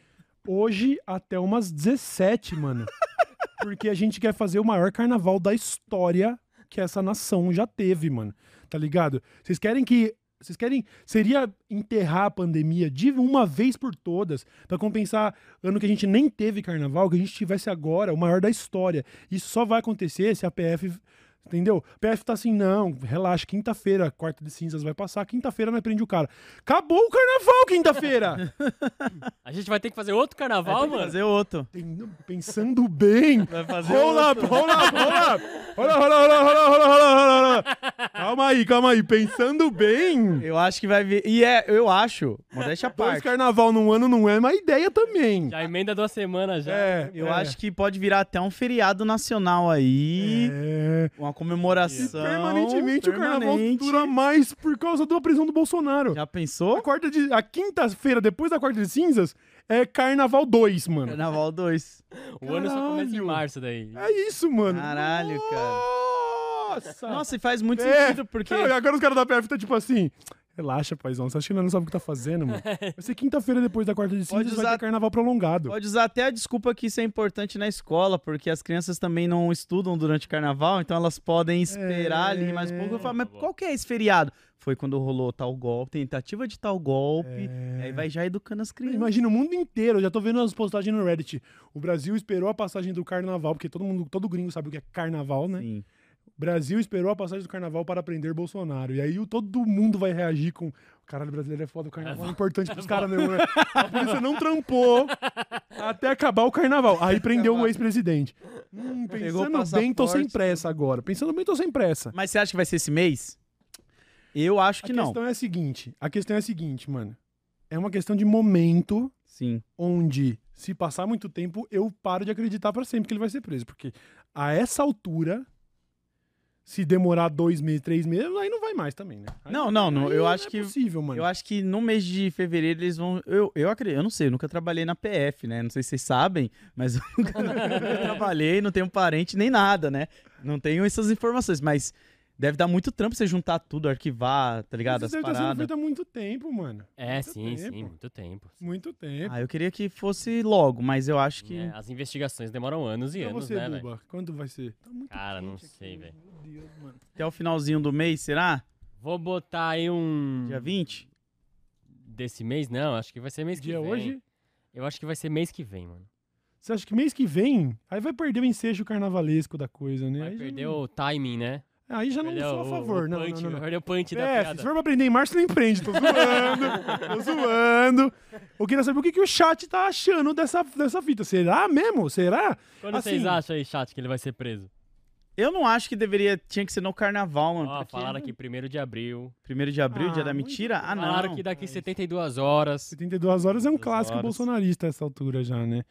[SPEAKER 1] hoje até umas 17, mano. Porque a gente quer fazer o maior carnaval da história que essa nação já teve, mano. Tá ligado? Vocês querem que. Vocês querem. Seria enterrar a pandemia de uma vez por todas, pra compensar ano que a gente nem teve carnaval, que a gente tivesse agora, o maior da história. Isso só vai acontecer se a PF. Entendeu? A PF tá assim, não, relaxa, quinta-feira, quarta de cinzas vai passar, quinta-feira nós prende o cara. Acabou o carnaval quinta-feira!
[SPEAKER 3] A gente vai ter que fazer outro carnaval, mano?
[SPEAKER 2] fazer outro.
[SPEAKER 1] Tem- Pensando bem.
[SPEAKER 2] Vai fazer
[SPEAKER 1] Rola,
[SPEAKER 2] outro.
[SPEAKER 1] rola, rola. Rola, rola, rola, rola, rola, rola, rola. Calma aí, calma aí. Pensando bem.
[SPEAKER 2] Eu acho que vai vir. E é, eu acho, modéstia à
[SPEAKER 1] Dois
[SPEAKER 2] parte.
[SPEAKER 1] carnaval num ano não é uma ideia também.
[SPEAKER 3] Já emenda duas semanas já.
[SPEAKER 1] É,
[SPEAKER 2] Eu
[SPEAKER 1] é.
[SPEAKER 2] acho que pode virar até um feriado nacional aí.
[SPEAKER 1] É.
[SPEAKER 2] Uma comemoração.
[SPEAKER 1] Permanentemente o carnaval
[SPEAKER 2] permanente.
[SPEAKER 1] dura mais por causa da prisão do Bolsonaro.
[SPEAKER 2] Já
[SPEAKER 1] A,
[SPEAKER 2] pensou?
[SPEAKER 1] quarta de, a quinta-feira, depois da quarta de cinzas, é carnaval 2, mano.
[SPEAKER 2] Carnaval 2.
[SPEAKER 3] O ano só começa em março daí.
[SPEAKER 1] É isso, mano.
[SPEAKER 2] Caralho,
[SPEAKER 1] Nossa!
[SPEAKER 2] Nossa, e faz muito
[SPEAKER 1] É.
[SPEAKER 2] sentido, porque.
[SPEAKER 1] Não, e agora os caras da PF tá tipo assim. Relaxa, paizão. Você acha que não sabe o que tá fazendo, mano? Vai ser quinta-feira depois da quarta de
[SPEAKER 2] Pode
[SPEAKER 1] cinzas, vai
[SPEAKER 2] usar-
[SPEAKER 1] ter carnaval prolongado.
[SPEAKER 2] Pode usar até a desculpa que isso é importante na escola, porque as crianças também não estudam durante o carnaval, então elas podem esperar ali mais um pouco. Eu falo, mas qual que é esse feriado? Foi quando rolou tal golpe, tentativa de tal golpe. Aí vai já educando as crianças.
[SPEAKER 1] Imagina o mundo inteiro, eu já tô vendo as postagens no Reddit. O Brasil esperou a passagem do carnaval, porque todo mundo, todo gringo sabe o que é carnaval, né?
[SPEAKER 2] Sim.
[SPEAKER 1] Brasil esperou a passagem do carnaval para prender Bolsonaro. E aí o- todo mundo vai reagir com. Caralho, o brasileiro é foda, o carnaval é importante pros caras mesmo, né? A polícia não trampou até acabar o carnaval. Aí prendeu o ex-presidente. Hum, pensando bem, tô sem pressa agora. Pensando bem, tô sem pressa.
[SPEAKER 2] Mas você acha que vai ser esse mês? Eu acho que
[SPEAKER 1] a
[SPEAKER 2] não.
[SPEAKER 1] questão é a seguinte: a questão é a seguinte, mano. É uma questão de momento
[SPEAKER 2] Sim.
[SPEAKER 1] onde, se passar muito tempo, eu paro de acreditar pra sempre que ele vai ser preso. Porque a essa altura, se demorar dois meses, três meses, aí não vai mais também, né? Aí-
[SPEAKER 2] Não, não, não, eu acho
[SPEAKER 1] é
[SPEAKER 2] que-
[SPEAKER 1] possível, mano.
[SPEAKER 2] Eu acho que no mês de fevereiro eles vão. Eu, eu acredito, eu não sei, eu nunca trabalhei na PF, né? Não sei se vocês sabem, mas eu nunca, nunca trabalhei, não tenho parente nem nada, né? Não tenho essas informações, mas deve dar muito trampo você juntar tudo, arquivar, tá ligado?
[SPEAKER 1] Isso
[SPEAKER 2] As
[SPEAKER 1] deve estar sendo feito há muito tempo, mano.
[SPEAKER 3] É,
[SPEAKER 1] Muito
[SPEAKER 3] sim,
[SPEAKER 1] tempo.
[SPEAKER 3] sim, muito tempo.
[SPEAKER 1] Muito tempo.
[SPEAKER 2] Ah, eu queria que fosse logo, mas eu acho que.
[SPEAKER 3] É, as investigações demoram anos e
[SPEAKER 1] pra
[SPEAKER 3] anos,
[SPEAKER 1] você,
[SPEAKER 3] né, velho?
[SPEAKER 1] Quando vai ser? Tá muito
[SPEAKER 3] Cara, não sei, velho.
[SPEAKER 1] Meu Deus, mano.
[SPEAKER 2] Até o finalzinho do mês, será?
[SPEAKER 3] Vou botar aí um.
[SPEAKER 2] Dia 20?
[SPEAKER 3] Desse mês? Não, acho que vai ser mês que
[SPEAKER 1] Dia
[SPEAKER 3] vem.
[SPEAKER 1] hoje?
[SPEAKER 3] Eu acho que vai ser mês que vem, mano.
[SPEAKER 1] Você acha que mês que vem, aí vai perder o ensejo carnavalesco da coisa, né?
[SPEAKER 3] Vai
[SPEAKER 1] aí já
[SPEAKER 3] perder
[SPEAKER 1] não-
[SPEAKER 3] o timing, né?
[SPEAKER 1] Aí já não
[SPEAKER 3] Perdeu
[SPEAKER 1] sou a favor,
[SPEAKER 3] o
[SPEAKER 1] não,
[SPEAKER 3] punch,
[SPEAKER 1] não, não.
[SPEAKER 3] Perdeu o punch da
[SPEAKER 1] É,
[SPEAKER 3] piada.
[SPEAKER 1] se for pra aprender em março, não empreende. Tô zoando. tô zoando. Eu queria saber o que, que o chat tá achando dessa, dessa fita. Será mesmo? Será?
[SPEAKER 3] Quando
[SPEAKER 1] assim-
[SPEAKER 3] vocês acham aí, chat, que ele vai ser preso?
[SPEAKER 2] Eu não acho que deveria, tinha que ser no carnaval, mano.
[SPEAKER 3] Ó,
[SPEAKER 2] porque-
[SPEAKER 3] falaram aqui 1 de abril.
[SPEAKER 2] Primeiro de abril,
[SPEAKER 1] Ah,
[SPEAKER 2] dia da mentira? Ah, não.
[SPEAKER 3] Falaram que daqui 72 horas.
[SPEAKER 1] 72 horas é um clássico
[SPEAKER 3] horas.
[SPEAKER 1] bolsonarista a essa altura já, né?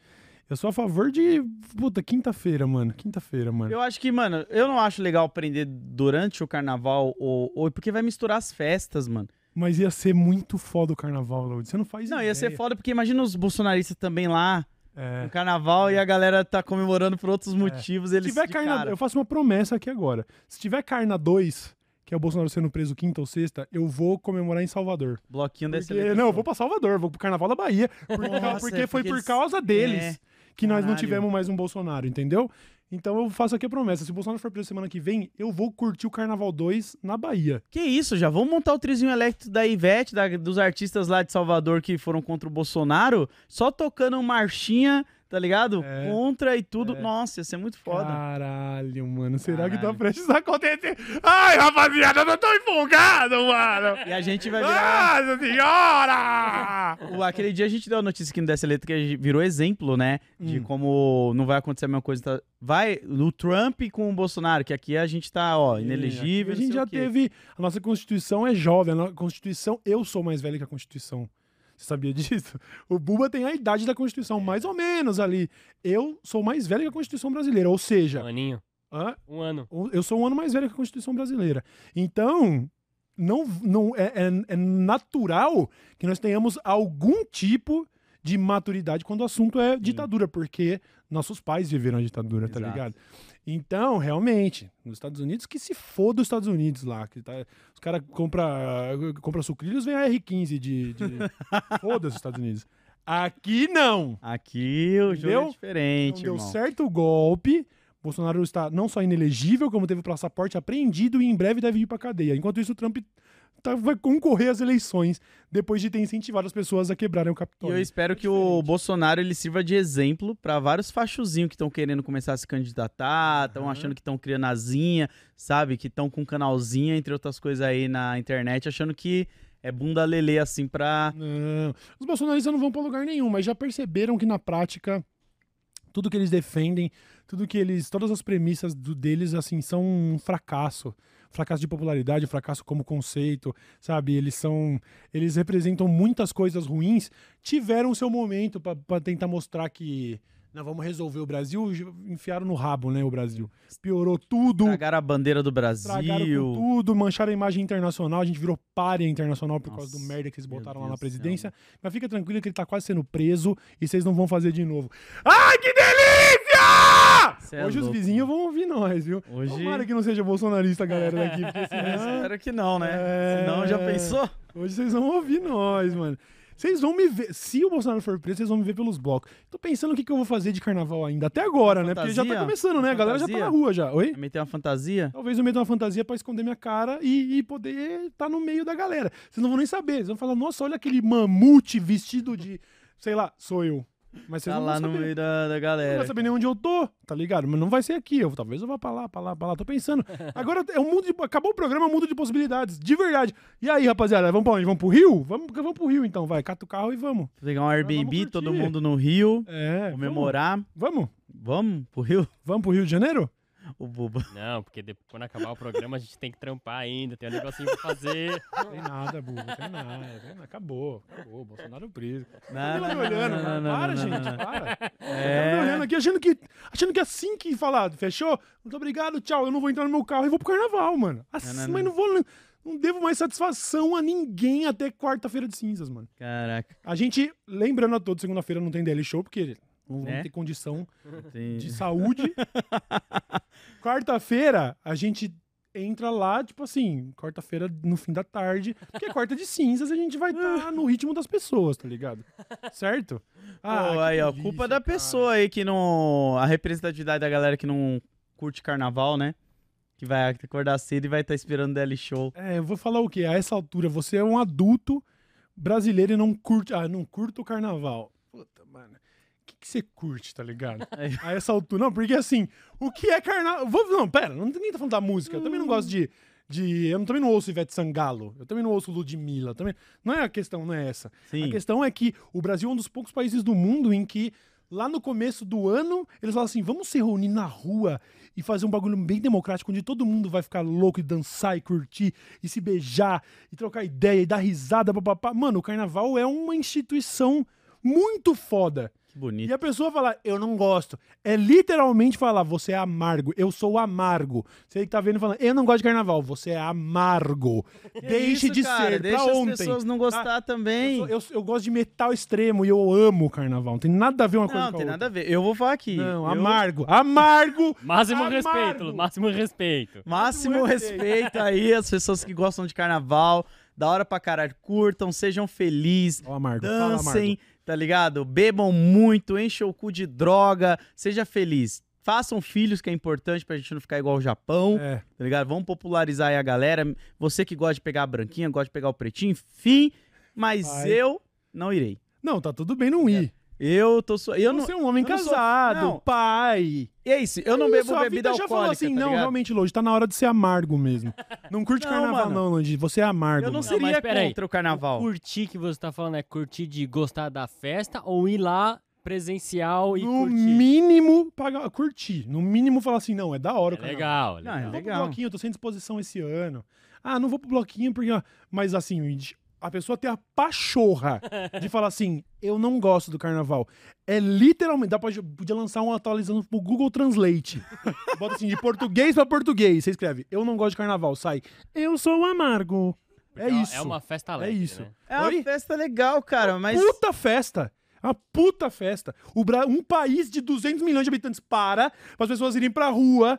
[SPEAKER 1] Eu sou a favor de. Puta, quinta-feira, mano. Quinta-feira, mano.
[SPEAKER 2] Eu acho que, mano, eu não acho legal prender durante o carnaval ou, ou porque vai misturar as festas, mano.
[SPEAKER 1] Mas ia ser muito foda o carnaval, Lourdes. Você não faz
[SPEAKER 2] Não, ia ser
[SPEAKER 1] ideia.
[SPEAKER 2] foda porque imagina os bolsonaristas também lá
[SPEAKER 1] É.
[SPEAKER 2] no carnaval e a galera tá comemorando por outros motivos.
[SPEAKER 1] Se
[SPEAKER 2] Eles
[SPEAKER 1] tiver
[SPEAKER 2] de
[SPEAKER 1] Carna...
[SPEAKER 2] cara.
[SPEAKER 1] Eu faço uma promessa aqui agora. Se tiver Carna 2, que é o Bolsonaro sendo preso quinta ou sexta, eu vou comemorar em Salvador.
[SPEAKER 2] Bloquinho desse
[SPEAKER 1] Porque... Não, eu vou pra Salvador, vou pro Carnaval da Bahia. Por
[SPEAKER 2] Nossa,
[SPEAKER 1] porque
[SPEAKER 2] é
[SPEAKER 1] foi
[SPEAKER 2] porque
[SPEAKER 1] por
[SPEAKER 2] eles-
[SPEAKER 1] causa deles
[SPEAKER 2] É.
[SPEAKER 1] que nós não
[SPEAKER 2] Caralho.
[SPEAKER 1] tivemos mais um Bolsonaro, entendeu? Então eu faço aqui a promessa. Se o Bolsonaro for preso semana que vem, eu vou curtir o Carnaval 2 na Bahia.
[SPEAKER 2] Que isso, já vamos montar o trizinho elétrico da Ivete, da- dos artistas lá de Salvador que foram contra o Bolsonaro, só tocando marchinha, tá ligado?
[SPEAKER 1] É.
[SPEAKER 2] Contra e tudo. Nossa, ia ser muito foda.
[SPEAKER 1] Caralho, mano. Será que tá
[SPEAKER 2] Caralho.
[SPEAKER 1] prestes a acontecer? Ai, rapaziada, eu não tô empolgado, mano.
[SPEAKER 2] E a gente vai virar.
[SPEAKER 1] Nossa senhora!
[SPEAKER 2] O- aquele dia a gente deu a notícia aqui no Dessa Letra que virou exemplo, né? De
[SPEAKER 1] Hum.
[SPEAKER 2] como não vai acontecer a mesma coisa. tá- Vai o Trump com o Bolsonaro, que aqui a gente tá, ó, inelegível.
[SPEAKER 1] A gente já teve. A nossa Constituição é jovem. A nossa Constituição, eu sou mais velho que a Constituição. Você sabia disso? O Buba tem a idade da Constituição, mais ou menos ali. Eu sou mais velho que a Constituição brasileira. Ou seja,
[SPEAKER 3] Um aninho.
[SPEAKER 1] hã?
[SPEAKER 3] Um ano.
[SPEAKER 1] eu sou um ano mais velho que a Constituição brasileira. Então, não, não é, é- é natural que nós tenhamos algum tipo de maturidade quando o assunto é ditadura, porque nossos pais viveram a ditadura, tá
[SPEAKER 2] Exato.
[SPEAKER 1] ligado? Então, realmente, nos Estados Unidos, que se foda os Estados Unidos lá. Que tá- os caras compram compra sucrilhos, vem a R15 de. de foda os Estados Unidos. Aqui não!
[SPEAKER 2] Aqui o jogo
[SPEAKER 1] Entendeu?
[SPEAKER 2] é diferente,
[SPEAKER 1] deu certo o golpe. Bolsonaro está não só inelegível, como teve o passaporte apreendido e em breve deve ir pra cadeia. Enquanto isso, o Trump tá- vai concorrer às eleições depois de ter incentivado as pessoas a quebrarem o
[SPEAKER 2] E
[SPEAKER 1] Capitólio.
[SPEAKER 2] eu espero
[SPEAKER 1] É
[SPEAKER 2] que o. Bolsonaro ele sirva de exemplo pra vários fachozinhos que estão querendo começar a se candidatar, estão
[SPEAKER 1] Aham.
[SPEAKER 2] achando que estão criando asinha, sabe? Que estão com canalzinha, entre outras coisas aí na internet, achando que é bunda lelê assim pra.
[SPEAKER 1] Não. Os bolsonaristas não vão pra lugar nenhum, mas já perceberam que na prática tudo que eles defendem, tudo que eles, todas as premissas do- deles assim são um fracasso, fracasso de popularidade, fracasso como conceito, sabe? Eles são, eles representam muitas coisas ruins, tiveram seu momento pra- pra tentar mostrar que não vamos resolver o Brasil, enfiaram no rabo, né, o Brasil. Piorou tudo.
[SPEAKER 2] Tragaram a bandeira do Brasil.
[SPEAKER 1] tudo, mancharam a imagem internacional, a gente virou párea internacional por causa do
[SPEAKER 2] Nossa,
[SPEAKER 1] merda que eles botaram lá na
[SPEAKER 2] do céu,
[SPEAKER 1] presidência. Mas fica tranquilo que ele tá quase sendo preso e vocês não vão fazer de novo. Ai, que delícia!
[SPEAKER 2] Cê é
[SPEAKER 1] Hoje os vizinhos vão ouvir nós, viu?
[SPEAKER 2] Hoje-
[SPEAKER 1] Tomara que não seja bolsonarista a galera daqui, porque senão...
[SPEAKER 2] espero que não, né?
[SPEAKER 1] É.
[SPEAKER 2] Senão já pensou?
[SPEAKER 1] Hoje vocês vão ouvir nós, mano. Vocês vão me ver. Se o Bolsonaro for preso, vocês vão me ver pelos blocos. Tô pensando o que, que eu vou fazer de carnaval ainda. Até agora, né? Porque já tá
[SPEAKER 2] fantasia?
[SPEAKER 1] começando, né? A galera já tá na
[SPEAKER 2] Fantasia?
[SPEAKER 1] rua já. Oi?
[SPEAKER 2] Meter uma fantasia?
[SPEAKER 1] Talvez eu meta uma fantasia pra esconder minha cara e, e poder estar no meio da galera. Vocês não vão nem saber. Vocês vão falar, nossa, olha aquele mamute vestido de. Sei lá, sou eu. Mas vocês
[SPEAKER 2] Tá
[SPEAKER 1] não
[SPEAKER 2] lá no meio da, da
[SPEAKER 1] Não
[SPEAKER 2] galera.
[SPEAKER 1] vai saber nem onde eu tô, tá ligado? Mas não vai ser aqui. Eu, talvez eu vá pra lá, pra lá, pra lá. Tô pensando. Agora é um mundo de. Acabou o programa, é um mundo de possibilidades. De verdade. E aí, rapaziada, vamos pra onde? Vamos pro Rio? Vamos, vamos pro Rio então, vai. Cata o carro e vamos.
[SPEAKER 2] Pegar um Airbnb, todo mundo no Rio,
[SPEAKER 1] É.
[SPEAKER 2] comemorar.
[SPEAKER 1] Vamos?
[SPEAKER 2] Vamos pro Rio?
[SPEAKER 1] Vamos pro Rio de Janeiro?
[SPEAKER 2] O Buba.
[SPEAKER 3] Não, porque depois, quando acabar o programa a gente tem que trampar ainda, tem um negocinho pra fazer.
[SPEAKER 1] Tem nada. Tem nada. tem nada. Acabou. Acabou. Bolsonaro preso.
[SPEAKER 2] Não,
[SPEAKER 1] Ela
[SPEAKER 2] não,
[SPEAKER 1] me
[SPEAKER 2] não,
[SPEAKER 1] olhando,
[SPEAKER 2] não,
[SPEAKER 1] cara.
[SPEAKER 2] não,
[SPEAKER 1] para,
[SPEAKER 2] não,
[SPEAKER 1] gente,
[SPEAKER 2] não, não.
[SPEAKER 1] para.
[SPEAKER 2] É.
[SPEAKER 1] Eu tô olhando aqui, achando que, achando que assim que falar, fechou? Muito obrigado, tchau. Eu não vou entrar no meu carro e vou pro carnaval, mano. Assim,
[SPEAKER 2] Não, não,
[SPEAKER 1] mas não vou. Não devo mais satisfação a ninguém até quarta-feira de cinzas, mano.
[SPEAKER 2] Caraca.
[SPEAKER 1] A gente, lembrando a todos, segunda-feira não tem DL Show, porque não vamos
[SPEAKER 2] É?
[SPEAKER 1] ter condição
[SPEAKER 2] Tem-
[SPEAKER 1] de saúde. Quarta-feira, a gente entra lá, tipo assim, quarta-feira no fim da tarde, porque é quarta de cinzas, a gente vai estar no ritmo das pessoas, tá ligado? Certo? Ah,
[SPEAKER 2] Pô, aí, ó,
[SPEAKER 1] delícia,
[SPEAKER 2] culpa da
[SPEAKER 1] cara.
[SPEAKER 2] pessoa aí que não. A representatividade da galera que não curte carnaval, né? Que vai acordar cedo e vai estar esperando o Show.
[SPEAKER 1] É, eu vou falar o quê? A essa altura, você é um adulto brasileiro e não curte. Ah, não curto o carnaval. Puta, mano. O que, que você curte, tá ligado? A essa altura. Não, porque assim, o que é carnaval. Vou... Não, pera, não ninguém tá falando da música. Eu também não gosto de. de... Eu também não ouço Ivete Sangalo. Eu também não ouço Ludmilla. Também... Não é a questão, não é essa.
[SPEAKER 2] Sim.
[SPEAKER 1] A questão é que o Brasil é um dos poucos países do mundo em que Lá no começo do ano, eles falam assim: vamos se reunir na rua e fazer um bagulho bem democrático, onde todo mundo vai ficar louco e dançar e curtir e se beijar e trocar ideia e dar risada, papapá. Mano, o carnaval é uma instituição muito foda.
[SPEAKER 2] Que bonito.
[SPEAKER 1] E a pessoa fala, eu não gosto. É literalmente falar, você é amargo, eu sou amargo. Você que tá vendo falando, eu não gosto de carnaval, você é amargo. Deixe
[SPEAKER 2] Isso,
[SPEAKER 1] de
[SPEAKER 2] cara,
[SPEAKER 1] ser,
[SPEAKER 2] Deixa
[SPEAKER 1] pra
[SPEAKER 2] as
[SPEAKER 1] ontem.
[SPEAKER 2] pessoas não gostar
[SPEAKER 1] Eu,
[SPEAKER 2] também.
[SPEAKER 1] sou- eu- eu gosto de metal extremo e eu amo o carnaval. Não tem nada a ver uma coisa
[SPEAKER 2] Não,
[SPEAKER 1] com
[SPEAKER 2] tem
[SPEAKER 1] a
[SPEAKER 2] nada a
[SPEAKER 1] outra.
[SPEAKER 2] ver. Eu vou falar aqui.
[SPEAKER 1] Não,
[SPEAKER 2] Eu-
[SPEAKER 1] amargo. Amargo!
[SPEAKER 3] Máximo
[SPEAKER 1] Amargo.
[SPEAKER 3] respeito, máximo respeito.
[SPEAKER 2] Máximo respeito aí às pessoas que gostam de carnaval. Da hora pra caralho. Curtam, sejam felizes.
[SPEAKER 1] Fala,
[SPEAKER 2] Dancem,
[SPEAKER 1] amargo.
[SPEAKER 2] Tá ligado? Bebam muito, enchem o cu de droga. Seja feliz. Façam filhos, que é importante pra gente não ficar igual o Japão,
[SPEAKER 1] É.
[SPEAKER 2] tá ligado? Vamos popularizar aí a galera. Você que gosta de pegar a branquinha, gosta de pegar o pretinho, enfim. Mas
[SPEAKER 1] Vai.
[SPEAKER 2] eu não irei.
[SPEAKER 1] Não, tá tudo bem não ir.
[SPEAKER 2] Eu tô só. Eu não.
[SPEAKER 1] Você é um homem
[SPEAKER 2] não sou-
[SPEAKER 1] casado,
[SPEAKER 2] não.
[SPEAKER 1] pai.
[SPEAKER 2] E é isso, eu não
[SPEAKER 1] É
[SPEAKER 2] bebo
[SPEAKER 1] isso, a
[SPEAKER 2] bebida
[SPEAKER 1] vida já
[SPEAKER 2] alcoólica.
[SPEAKER 1] falou assim,
[SPEAKER 2] tá
[SPEAKER 1] não,
[SPEAKER 2] ligado?
[SPEAKER 1] realmente, Loji, tá na hora de ser amargo mesmo. Não curte
[SPEAKER 2] Não,
[SPEAKER 1] carnaval
[SPEAKER 2] mano.
[SPEAKER 1] não, Loji. Você é amargo.
[SPEAKER 2] Eu não
[SPEAKER 1] mano.
[SPEAKER 2] seria
[SPEAKER 3] mas peraí.
[SPEAKER 2] contra o carnaval.
[SPEAKER 3] Curtir que você tá falando é curtir de gostar da festa ou ir lá presencial e
[SPEAKER 1] No
[SPEAKER 3] curtir?
[SPEAKER 1] mínimo, pagar, curtir. No mínimo, falar assim, não, é da hora o
[SPEAKER 3] É
[SPEAKER 1] carnaval.
[SPEAKER 3] legal,
[SPEAKER 2] Não,
[SPEAKER 3] legal.
[SPEAKER 2] é
[SPEAKER 1] Eu vou pro
[SPEAKER 2] legal.
[SPEAKER 1] bloquinho, eu tô sem disposição esse ano. Ah, não vou pro bloquinho porque. Mas assim, a pessoa tem a pachorra de falar assim: eu não gosto do carnaval. É literalmente. Dá pra, podia lançar um atualizando pro Google Translate. Bota assim, de português pra português. Você escreve: eu não gosto de carnaval. Sai. Eu sou amargo.
[SPEAKER 3] Porque
[SPEAKER 1] É isso.
[SPEAKER 3] É uma festa
[SPEAKER 1] É
[SPEAKER 3] leve,
[SPEAKER 1] isso.
[SPEAKER 3] né?
[SPEAKER 2] É uma
[SPEAKER 1] Oi?
[SPEAKER 2] festa legal, cara, mas.
[SPEAKER 1] Puta festa. Uma puta festa. O Bra... Um país de 200 milhões de habitantes para para as pessoas irem pra rua,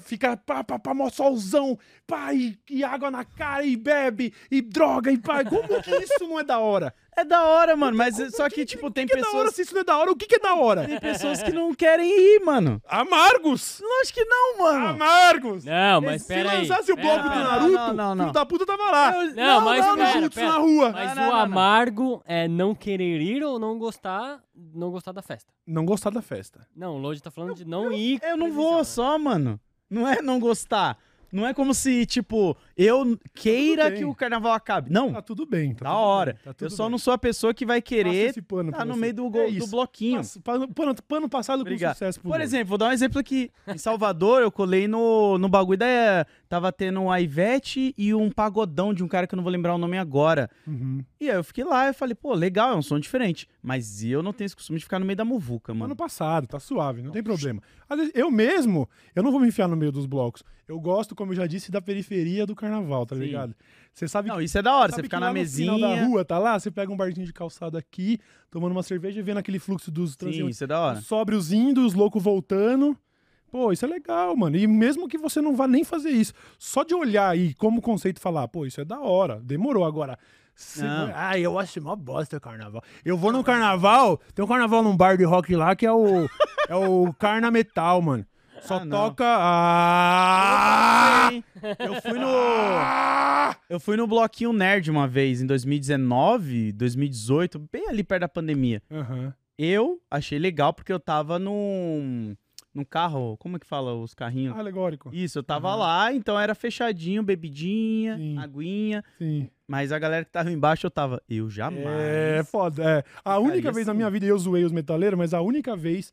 [SPEAKER 1] ficar pá, pá, pá, mó solzão, pá, e, e água na cara, e bebe, e droga, e pá. Como que isso não é da hora?
[SPEAKER 2] É da hora, mano, mas só que, tipo, tem
[SPEAKER 1] O que é da hora
[SPEAKER 2] pessoas.
[SPEAKER 1] se isso não é da hora? O que, que é da hora?
[SPEAKER 2] Tem pessoas que não querem ir, mano.
[SPEAKER 1] Amargos!
[SPEAKER 2] Lógico que não, mano.
[SPEAKER 1] Amargos!
[SPEAKER 3] Não, mas
[SPEAKER 1] se
[SPEAKER 3] pera aí.
[SPEAKER 1] lançasse o bloco do
[SPEAKER 3] Pera.
[SPEAKER 1] Naruto,
[SPEAKER 2] Não, não, não.
[SPEAKER 1] filho da puta tava lá.
[SPEAKER 2] Eu-
[SPEAKER 3] Não, mas
[SPEAKER 1] Dando
[SPEAKER 3] pera, pera.
[SPEAKER 1] na rua.
[SPEAKER 3] Mas
[SPEAKER 2] Não, não,
[SPEAKER 3] o
[SPEAKER 2] não, não.
[SPEAKER 3] amargo é não querer ir ou não gostar, não gostar da festa.
[SPEAKER 1] Não gostar da festa.
[SPEAKER 3] Não, o Lodi tá falando de não ir.
[SPEAKER 2] Eu não vou só, mano. Não é não gostar. Não é como se, tipo, eu queira
[SPEAKER 1] bem.
[SPEAKER 2] que o carnaval acabe. Não,
[SPEAKER 1] Tá tudo bem. Tá
[SPEAKER 2] da
[SPEAKER 1] tudo
[SPEAKER 2] hora.
[SPEAKER 1] bem, tá
[SPEAKER 2] eu
[SPEAKER 1] tudo
[SPEAKER 2] só
[SPEAKER 1] bem.
[SPEAKER 2] não sou a pessoa que vai querer
[SPEAKER 1] pano
[SPEAKER 2] tá no
[SPEAKER 1] você.
[SPEAKER 2] meio do,
[SPEAKER 1] É
[SPEAKER 2] go- do bloquinho.
[SPEAKER 1] Passa- Pano, pano, pano passado com
[SPEAKER 2] Obrigado.
[SPEAKER 1] sucesso pro
[SPEAKER 2] Por exemplo, vou dar um exemplo aqui. Em Salvador, eu colei no, no bagulho da. Tava tendo um Ivete e um pagodão de um cara que eu não vou lembrar o nome agora.
[SPEAKER 1] Uhum.
[SPEAKER 2] E aí eu fiquei lá e falei, pô, legal, é um som diferente. Mas eu não tenho esse costume de ficar no meio da muvuca, mano.
[SPEAKER 1] Ano passado, tá suave, não tem problema. Vezes, eu mesmo, eu não vou me enfiar no meio dos blocos. Eu gosto, como eu já disse, da periferia do carnaval, tá
[SPEAKER 2] Sim.
[SPEAKER 1] ligado? Você sabe
[SPEAKER 2] Não,
[SPEAKER 1] que.
[SPEAKER 2] isso é da hora, você ficar na
[SPEAKER 1] lá no
[SPEAKER 2] mesinha.
[SPEAKER 1] final da rua, tá lá, você pega um barzinho de calçado aqui, tomando uma cerveja e vendo aquele fluxo dos
[SPEAKER 2] Sim,
[SPEAKER 1] transeuntes.
[SPEAKER 2] isso é da hora.
[SPEAKER 1] Os sóbrios indo, os loucos voltando. Pô, isso é legal, mano. E mesmo que você não vá nem fazer isso, só de olhar aí como conceito e falar, pô, isso é da hora, demorou agora.
[SPEAKER 2] Não.
[SPEAKER 1] Ah, eu acho mó bosta o carnaval. Eu vou no carnaval, tem um carnaval num bar de rock lá que é o é o Carna Metal, mano. Só
[SPEAKER 2] Ah,
[SPEAKER 1] toca ah!
[SPEAKER 2] Eu fui no. Eu fui no Bloquinho Nerd uma vez, em 2019, 2018, bem ali perto da pandemia.
[SPEAKER 1] Aham.
[SPEAKER 2] Eu achei legal porque eu tava num. num carro. Como é que fala os carrinhos?
[SPEAKER 1] Alegórico.
[SPEAKER 2] Isso, eu tava
[SPEAKER 1] Aham.
[SPEAKER 2] lá, então era fechadinho, bebidinha,
[SPEAKER 1] Sim.
[SPEAKER 2] aguinha.
[SPEAKER 1] Sim.
[SPEAKER 2] Mas a galera que tava embaixo eu tava. Eu jamais.
[SPEAKER 1] É foda. É. A única vez na
[SPEAKER 2] assim.
[SPEAKER 1] minha vida, eu zoei os metaleiros, mas a única vez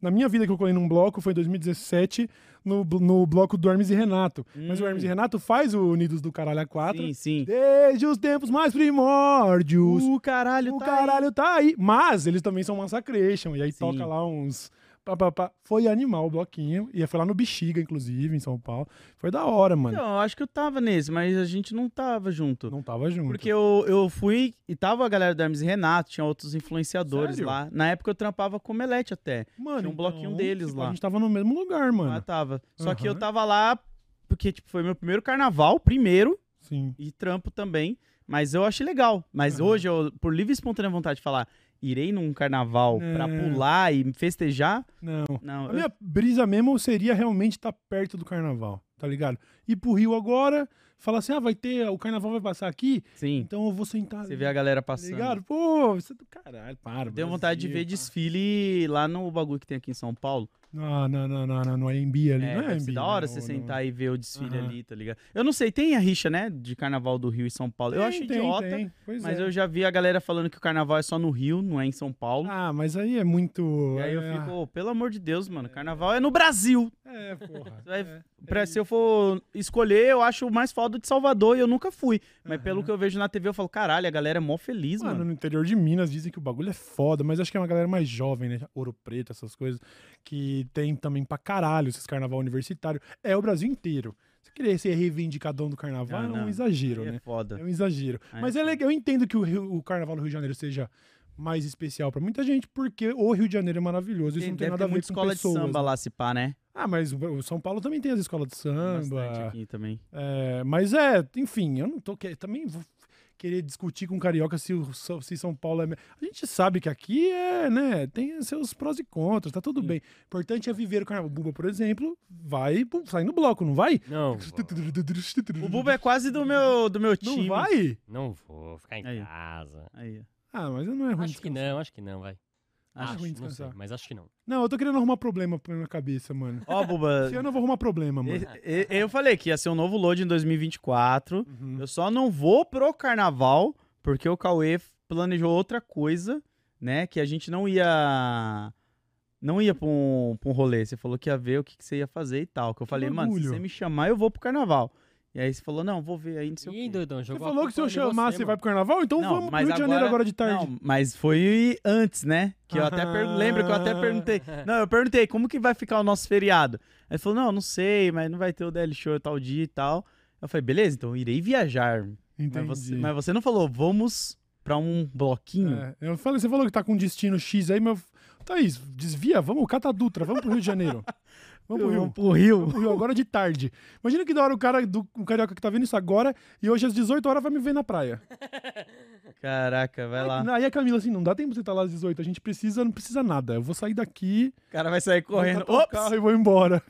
[SPEAKER 1] na minha vida que eu colei num bloco foi em 2017, no, no bloco do Hermes e Renato. Mas o
[SPEAKER 2] Hum.
[SPEAKER 1] Hermes e Renato faz o Unidos do Caralho a 4
[SPEAKER 2] Sim, sim.
[SPEAKER 1] desde os tempos mais primórdios.
[SPEAKER 2] O caralho
[SPEAKER 1] o
[SPEAKER 2] tá
[SPEAKER 1] caralho tá aí. Mas eles também são Massacration. E aí
[SPEAKER 2] Sim.
[SPEAKER 1] toca lá uns. Pá, pá, pá. Foi animal o bloquinho. E foi lá no Bexiga, inclusive, em São Paulo. Foi da hora, mano.
[SPEAKER 2] Eu acho que eu tava nesse, mas a gente não tava junto.
[SPEAKER 1] Não tava junto.
[SPEAKER 2] Porque eu, eu fui e tava a galera do Hermes e Renato, tinha outros influenciadores
[SPEAKER 1] Sério?
[SPEAKER 2] lá. Na época eu trampava com o Melete até.
[SPEAKER 1] mano,
[SPEAKER 2] tinha um bloquinho
[SPEAKER 1] então,
[SPEAKER 2] deles lá.
[SPEAKER 1] A gente tava no mesmo lugar, mano.
[SPEAKER 2] Lá tava. Só que eu tava lá porque, tipo, foi meu primeiro carnaval, primeiro,
[SPEAKER 1] Sim.
[SPEAKER 2] e trampo também. Mas eu achei legal. Mas
[SPEAKER 1] Aham.
[SPEAKER 2] hoje, eu, por livre e espontânea vontade de falar, irei num carnaval pra
[SPEAKER 1] Não.
[SPEAKER 2] pular e festejar,
[SPEAKER 1] Não.
[SPEAKER 2] não.
[SPEAKER 1] A
[SPEAKER 2] eu-
[SPEAKER 1] minha brisa mesmo seria realmente estar perto do carnaval, tá ligado? Ir pro Rio agora, fala assim: ah, vai ter, o carnaval vai passar aqui,
[SPEAKER 2] Sim.
[SPEAKER 1] então eu vou sentar.
[SPEAKER 2] Você vê a galera
[SPEAKER 1] tá
[SPEAKER 2] passando.
[SPEAKER 1] ligado? Pô, você é do caralho, para.
[SPEAKER 2] Deu vontade de ver desfile lá no bagulho que tem aqui em São Paulo.
[SPEAKER 1] Não, não, não, não, não, no AMB ali.
[SPEAKER 2] É,
[SPEAKER 1] não é AMB.
[SPEAKER 2] da hora você sentar e ver o desfile ali, tá ligado? Eu não sei, tem a rixa, né, de carnaval do Rio e São Paulo. eu acho idiota, mas
[SPEAKER 1] é.
[SPEAKER 2] eu já vi a galera falando que o carnaval é só no Rio, não é em São Paulo.
[SPEAKER 1] Ah, mas aí é muito.
[SPEAKER 2] e aí eu
[SPEAKER 1] é-
[SPEAKER 2] fico, "Ô, pelo amor de Deus, mano, carnaval é no Brasil.
[SPEAKER 1] É, porra. É.
[SPEAKER 2] Se eu for escolher, eu acho o mais foda de Salvador e eu nunca fui. Mas pelo que eu vejo na TV, eu falo, caralho, a galera é mó feliz,
[SPEAKER 1] Mano,
[SPEAKER 2] mano.
[SPEAKER 1] no interior de Minas dizem que o bagulho é foda, mas acho que é uma galera mais jovem, né? Ouro Preto, essas coisas, que tem também pra caralho esses carnaval universitário. É o Brasil inteiro. Você querer ser reivindicadão do carnaval
[SPEAKER 2] Ah,
[SPEAKER 1] é um
[SPEAKER 2] não.
[SPEAKER 1] exagero,
[SPEAKER 2] Aí
[SPEAKER 1] né?
[SPEAKER 2] É foda.
[SPEAKER 1] É um exagero.
[SPEAKER 2] Aí
[SPEAKER 1] Mas
[SPEAKER 2] é
[SPEAKER 1] é legal, eu entendo que o, Rio- o carnaval do Rio de Janeiro seja mais especial pra muita gente, porque o Rio de Janeiro é maravilhoso. Isso
[SPEAKER 2] Tem,
[SPEAKER 1] não tem nada a ver com
[SPEAKER 2] escola
[SPEAKER 1] pessoas.
[SPEAKER 2] de samba
[SPEAKER 1] né?
[SPEAKER 2] lá, se pá, né?
[SPEAKER 1] Ah, mas o São Paulo também tem as escolas de
[SPEAKER 2] Bastante
[SPEAKER 1] samba.
[SPEAKER 2] aqui também.
[SPEAKER 1] É, mas é, enfim, eu não tô que- também vou querer discutir com o carioca se, o, São- se São Paulo é. A gente sabe que aqui é, né, tem seus prós e contras, tá tudo
[SPEAKER 2] Sim.
[SPEAKER 1] bem. O importante é viver o carnaval. O Buba, por exemplo, vai pô, sai no bloco, não vai?
[SPEAKER 3] Não,
[SPEAKER 2] O Buba é quase do meu, do meu
[SPEAKER 1] Não
[SPEAKER 2] time.
[SPEAKER 1] vai?
[SPEAKER 3] não vou ficar em
[SPEAKER 2] Aí.
[SPEAKER 3] casa.
[SPEAKER 2] Aí.
[SPEAKER 1] Ah, mas não é ruim.
[SPEAKER 3] Acho que não, acho que não, vai.
[SPEAKER 1] Acho
[SPEAKER 3] Acho,
[SPEAKER 1] ruim
[SPEAKER 3] não sei,
[SPEAKER 1] descansar.
[SPEAKER 3] mas acho que não.
[SPEAKER 1] Não, eu tô querendo arrumar problema pra minha cabeça, mano.
[SPEAKER 2] Ó, Buba,
[SPEAKER 1] Esse ano eu vou arrumar problema, mano.
[SPEAKER 2] e- e- eu falei que ia ser um novo load em 2024.
[SPEAKER 1] Uhum.
[SPEAKER 2] Eu só não vou pro carnaval, porque o Cauê planejou outra coisa, né? Que a gente não ia. Não ia pra um, pra um rolê. Você falou que ia ver o que, que você ia fazer e tal. Que eu falei, mano, se você me chamar, eu vou pro carnaval. E aí você falou, não, vou ver aí, não sei o
[SPEAKER 3] Ih,
[SPEAKER 2] quê.
[SPEAKER 3] doidão,
[SPEAKER 1] Você
[SPEAKER 3] jogou a
[SPEAKER 1] falou que se eu
[SPEAKER 3] culpa em
[SPEAKER 1] chamar, você, vai
[SPEAKER 3] mano.
[SPEAKER 1] pro carnaval? Então
[SPEAKER 2] Não,
[SPEAKER 1] vamos pro
[SPEAKER 2] mas
[SPEAKER 1] Rio de Janeiro
[SPEAKER 2] agora-
[SPEAKER 1] agora de tarde.
[SPEAKER 2] Não, mas foi antes, né? Que eu até
[SPEAKER 1] Ah.
[SPEAKER 2] per... lembra que eu até perguntei. Não, eu perguntei como que vai ficar o nosso feriado. Aí ele falou: "Não, não sei, mas não vai ter o DL show tal dia e tal". Eu falei: "Beleza, então eu irei viajar".
[SPEAKER 1] Entendi.
[SPEAKER 2] Mas você, mas você não falou: "Vamos pra um bloquinho".
[SPEAKER 1] É, eu falei, você falou que tá com destino X aí, mas. Thaís, desvia, vamos, Cata Dutra, vamos pro Rio de Janeiro. Vamos pro Rio.
[SPEAKER 2] Vamos pro Rio.
[SPEAKER 1] Vamos pro Rio agora de tarde. Imagina que da hora o cara do o carioca que tá vendo isso agora e hoje às 18 horas vai me ver na praia.
[SPEAKER 2] Caraca, vai lá.
[SPEAKER 1] Aí a Camila assim, não dá tempo de você estar lá às 18, a gente precisa, não precisa nada. Eu vou sair daqui,
[SPEAKER 2] O cara vai sair correndo. Ops!
[SPEAKER 1] carro e vou embora.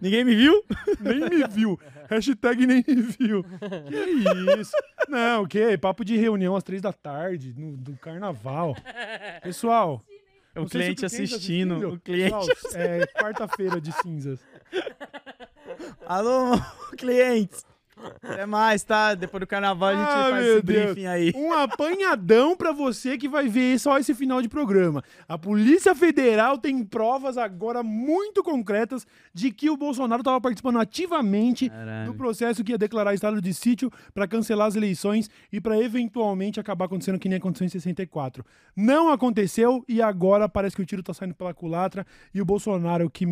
[SPEAKER 2] Ninguém me viu?
[SPEAKER 1] Nem me viu. Hashtag nem me viu. Que isso? Não, o quê? Papo de reunião às três da tarde, no, do carnaval. Pessoal,
[SPEAKER 2] O
[SPEAKER 1] sei se
[SPEAKER 2] cliente
[SPEAKER 1] tá
[SPEAKER 2] assistindo. O cliente.
[SPEAKER 1] É quarta-feira de cinzas.
[SPEAKER 2] Alô, clientes. Até mais, tá? Depois do carnaval a gente
[SPEAKER 1] Ah,
[SPEAKER 2] faz esse briefing aí.
[SPEAKER 1] Um apanhadão pra você que vai ver só esse final de programa. A Polícia Federal tem provas agora muito concretas de que o Bolsonaro estava participando ativamente do processo que ia declarar estado de sítio pra cancelar as eleições e pra eventualmente acabar acontecendo que nem aconteceu em 64. Não aconteceu e agora parece que o tiro tá saindo pela culatra e o Bolsonaro, que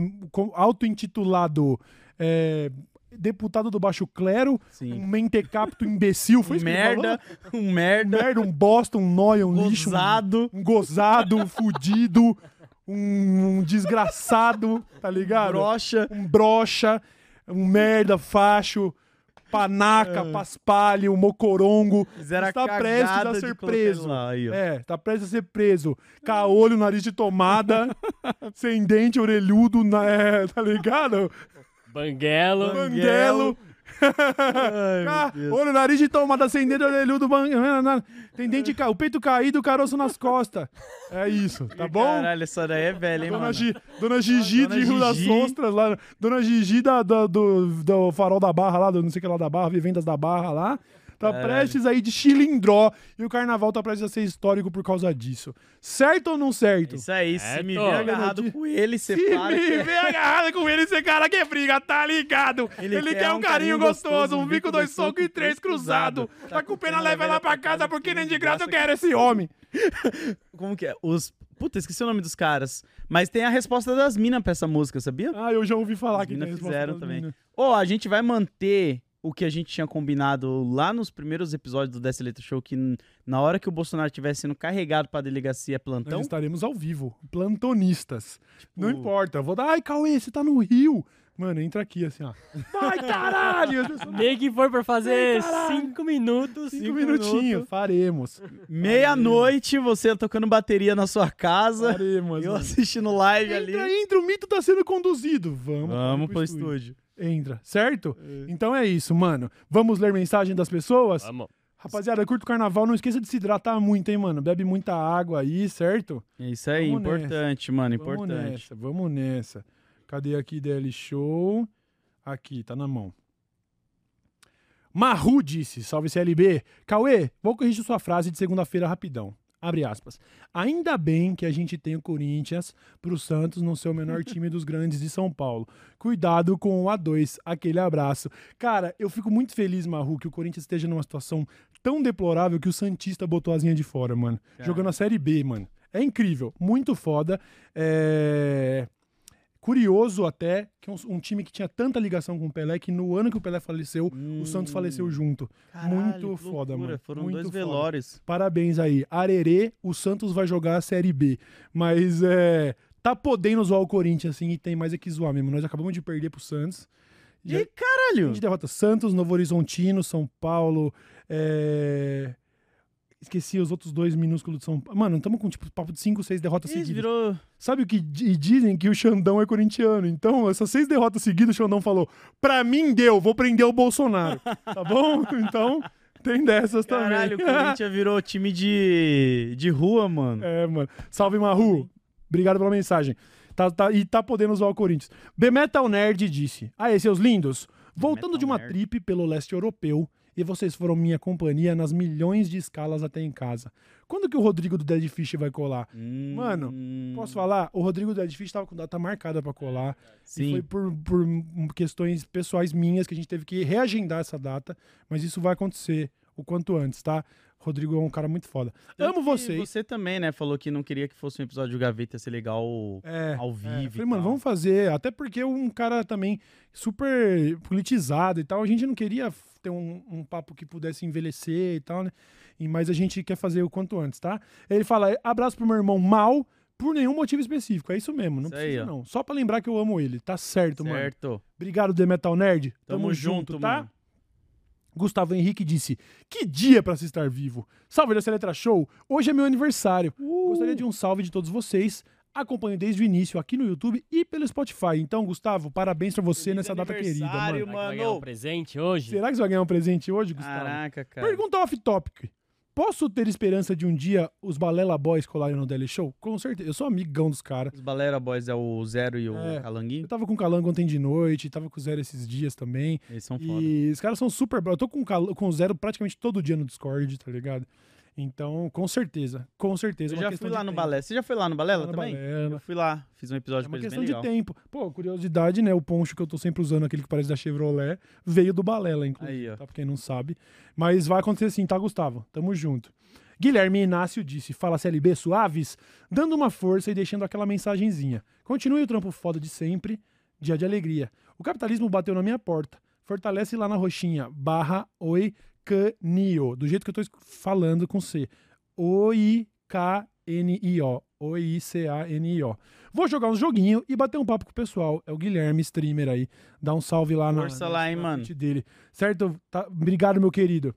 [SPEAKER 1] auto-intitulado é, deputado do baixo clero, um
[SPEAKER 2] Sim.
[SPEAKER 1] mentecapto imbecil, foi
[SPEAKER 2] Um
[SPEAKER 1] ele falou?
[SPEAKER 2] merda, um
[SPEAKER 1] Um
[SPEAKER 2] merda,
[SPEAKER 1] merda, um bosta, um nóia, um lixo, um,
[SPEAKER 2] gozado,
[SPEAKER 1] um gozado, um fudido, um, um desgraçado, tá ligado?
[SPEAKER 2] brocha.
[SPEAKER 1] Um brocha, um merda, facho, panaca, paspalho, mocorongo. Está prestes a ser preso.
[SPEAKER 2] lá, aí.
[SPEAKER 1] É, tá prestes a ser preso. Caolho, nariz de tomada, sem dente, orelhudo, na- é, tá ligado?
[SPEAKER 3] Banguelo.
[SPEAKER 1] Banguelo.
[SPEAKER 2] Ai,
[SPEAKER 1] Ah, olho, nariz de tomada, sem dedo, orelhudo, ban... tem dente, ca- o peito caído, caroço nas costas. É isso, tá bom?
[SPEAKER 2] Caralho, essa daí é velha, hein,
[SPEAKER 1] Dona,
[SPEAKER 2] mano?
[SPEAKER 1] Gi- Dona Gigi
[SPEAKER 2] Dona
[SPEAKER 1] de Rio das. Ostras, lá. Dona Gigi da, da- do, do Farol da Barra lá, do não sei o que lá da Barra, Vivendas da Barra lá. Tá
[SPEAKER 2] Caralho.
[SPEAKER 1] prestes aí de chilindró e o carnaval tá prestes a ser histórico por causa disso. Certo ou não certo?
[SPEAKER 2] Isso aí, se me
[SPEAKER 3] Certo.
[SPEAKER 2] ver agarrado com ele, você
[SPEAKER 1] Se
[SPEAKER 2] para.
[SPEAKER 1] me
[SPEAKER 2] que-
[SPEAKER 1] vê agarrado com ele, esse cara que briga, tá ligado? Ele, quer, um carinho gostoso, um bico, dois socos e três cruzado. Tá com pena, leva ela pra casa, porque nem de graça eu quero esse homem.
[SPEAKER 2] Como que é? Os... Puta, esqueci o nome dos caras. Mas tem a resposta das minas pra essa música, sabia?
[SPEAKER 1] Ah, eu já ouvi falar
[SPEAKER 2] As
[SPEAKER 1] que
[SPEAKER 2] minas
[SPEAKER 1] tem resposta
[SPEAKER 2] fizeram
[SPEAKER 1] das
[SPEAKER 2] também. Ô, a gente vai manter o que a gente tinha combinado lá nos primeiros episódios do Dessa Letra Show, que na hora que o Bolsonaro estiver sendo carregado pra delegacia plantão,
[SPEAKER 1] Nós estaremos ao vivo, plantonistas. Não
[SPEAKER 2] Tipo-
[SPEAKER 1] importa, eu vou dar, ai, Cauê, você tá no Rio. Mano, entra aqui assim, ó. Ai, caralho!
[SPEAKER 3] Nem que for pra fazer
[SPEAKER 1] Ai,
[SPEAKER 3] cinco minutos.
[SPEAKER 1] Cinco minutinhos, faremos.
[SPEAKER 2] meia-noite, você tocando bateria na sua casa,
[SPEAKER 1] Faremos.
[SPEAKER 2] eu
[SPEAKER 1] mano.
[SPEAKER 2] assistindo live ali.
[SPEAKER 1] Entra, entra, o mito tá sendo conduzido. Vamos,
[SPEAKER 2] Vamos pro estúdio.
[SPEAKER 1] Entra, certo? Então é isso, mano. Vamos ler mensagem das pessoas?
[SPEAKER 3] Vamos.
[SPEAKER 1] Rapaziada, curta o carnaval, não esqueça de se hidratar muito, hein, mano? Bebe muita água aí, certo?
[SPEAKER 2] É isso aí,
[SPEAKER 1] Vamos
[SPEAKER 2] importante, mano,
[SPEAKER 1] Vamos
[SPEAKER 2] importante.
[SPEAKER 1] nessa, vamos nessa. Cadê aqui DL Show? Aqui, tá na mão. Marru disse, salve CLB. Cauê, vou corrigir sua frase de segunda-feira rapidão. Abre aspas. Ainda bem que a gente tem o Corinthians pro Santos não ser o menor time dos grandes de São Paulo. Cuidado com o A2. Aquele abraço. Cara, eu fico muito feliz, Marru, que o Corinthians esteja numa situação tão deplorável que o Santista botou a asinha de fora, mano. Jogando a Série B, mano. É incrível. Muito foda. É... Curioso até que um, um time que tinha tanta ligação com o Pelé que no ano que o Pelé faleceu, o Santos faleceu junto. Muito
[SPEAKER 2] que
[SPEAKER 1] foda,
[SPEAKER 2] loucura,
[SPEAKER 1] mano.
[SPEAKER 2] Foram
[SPEAKER 1] Muito
[SPEAKER 2] dois
[SPEAKER 1] foda.
[SPEAKER 2] velórios.
[SPEAKER 1] Parabéns aí. Arerê, o Santos vai jogar a Série B. Mas é. Tá podendo zoar o Corinthians, assim, e tem mais é que zoar mesmo. Nós acabamos de perder pro Santos. Já-
[SPEAKER 2] Ih,
[SPEAKER 1] a
[SPEAKER 2] caralho!
[SPEAKER 1] gente derrota Santos, Novo Horizontino, São Paulo. é, Esqueci os outros dois minúsculos de São Paulo. Mano, estamos com tipo papo de 5, 6 derrotas
[SPEAKER 2] Ih,
[SPEAKER 1] seguidas.
[SPEAKER 2] virou...
[SPEAKER 1] Sabe o que di- dizem? Que o Xandão é corintiano. Então, essas seis derrotas seguidas, o Xandão falou: pra mim deu, vou prender o Bolsonaro. Tá bom? Então, tem dessas
[SPEAKER 2] Caralho, o
[SPEAKER 1] também.
[SPEAKER 2] Corinthians virou time de, de rua, mano.
[SPEAKER 1] É, mano. Salve, Marru. Obrigado pela mensagem. Tá, tá- e tá podendo usar o Corinthians. B-Metal Nerd disse: Aê, seus lindos. Voltando
[SPEAKER 2] Metal
[SPEAKER 1] de uma
[SPEAKER 2] Nerd.
[SPEAKER 1] trip pelo leste europeu, e vocês foram minha companhia nas milhões de escalas até em casa. Quando que o Rodrigo do Dead Fish vai colar? Mano,
[SPEAKER 2] Hum,
[SPEAKER 1] Posso falar? O Rodrigo do Dead Fish tava com data marcada pra colar. E
[SPEAKER 2] Sim.
[SPEAKER 1] foi por, por questões pessoais minhas que a gente teve que reagendar essa data. Mas isso vai acontecer o quanto antes, tá? Rodrigo é um cara muito foda.
[SPEAKER 2] Tanto
[SPEAKER 1] Amo vocês.
[SPEAKER 2] Você também, né? Falou que não queria que fosse um episódio de Gaveta ser legal
[SPEAKER 1] É,
[SPEAKER 2] ao
[SPEAKER 1] é.
[SPEAKER 2] vivo. e
[SPEAKER 1] Falei, mano, vamos fazer. Até porque um cara também super politizado e tal. A gente não queria ter um, um papo que pudesse envelhecer e tal, né? E, mas a gente quer fazer o quanto antes, tá? Ele fala: abraço pro meu irmão mal. Por nenhum motivo específico. É isso mesmo. Não
[SPEAKER 2] Isso aí,
[SPEAKER 1] precisa,
[SPEAKER 2] ó.
[SPEAKER 1] não. Só pra lembrar que eu amo ele. Tá certo, mano.
[SPEAKER 2] Certo.
[SPEAKER 1] Obrigado, The Metal Nerd.
[SPEAKER 2] Tamo, junto,
[SPEAKER 1] tá?
[SPEAKER 2] mano.
[SPEAKER 1] Gustavo Henrique disse: Que dia pra se estar vivo! Salve dessa letra show! Hoje é meu aniversário.
[SPEAKER 2] Uh.
[SPEAKER 1] Gostaria de um salve de todos vocês. Acompanho desde o início aqui no YouTube e pelo Spotify. Então, Gustavo, parabéns pra você
[SPEAKER 2] Feliz
[SPEAKER 1] nessa data querida, mano.
[SPEAKER 3] Será que vai
[SPEAKER 2] Mano.
[SPEAKER 3] ganhar um presente hoje?
[SPEAKER 1] Será que você vai ganhar um presente hoje, Gustavo?
[SPEAKER 2] Caraca, cara.
[SPEAKER 1] Pergunta off-topic. Posso ter esperança de um dia os Balela Boys colarem no Daily Show? Com certeza. Eu sou amigão dos caras.
[SPEAKER 2] Os Balera Boys é o Zero e o
[SPEAKER 1] É.
[SPEAKER 2] Calanguinho?
[SPEAKER 1] Eu tava com o Calango ontem de noite, tava com o Zero esses dias também.
[SPEAKER 2] Eles são foda.
[SPEAKER 1] E os caras são super. Eu tô com, o Cal- com o Zero praticamente todo dia no Discord, tá ligado? Então, com certeza. Com certeza.
[SPEAKER 2] Eu
[SPEAKER 1] é uma
[SPEAKER 2] já fui lá no. Balela. Você já foi lá no Balela
[SPEAKER 1] Lá no
[SPEAKER 2] também? Eu fui lá, fiz um
[SPEAKER 1] É
[SPEAKER 2] episódio
[SPEAKER 1] uma
[SPEAKER 2] com eles
[SPEAKER 1] questão de tempo. Pô, curiosidade, né? O poncho que eu tô sempre usando, aquele que parece da Chevrolet, veio do Balela, inclusive,
[SPEAKER 2] Aí, ó.
[SPEAKER 1] tá? Pra quem não sabe. Mas vai acontecer sim, tá, Gustavo? Tamo junto. Guilherme Inácio disse: Fala CLB suaves, dando uma força e deixando aquela mensagenzinha. Continue o trampo foda de sempre, dia de alegria. O capitalismo bateu na minha porta. Fortalece lá na roxinha, barra oi canio, do jeito que eu tô es- falando com C. O-I-K-N-I-O. O-I-C-A-N-I-O. Vou jogar uns joguinhos e bater um papo com o pessoal. É o Guilherme, streamer aí. Dá um salve lá na,
[SPEAKER 2] Força
[SPEAKER 1] na-
[SPEAKER 2] lá, hein,
[SPEAKER 1] na
[SPEAKER 2] mano.
[SPEAKER 1] Dele. Certo? Tá- Obrigado, meu querido.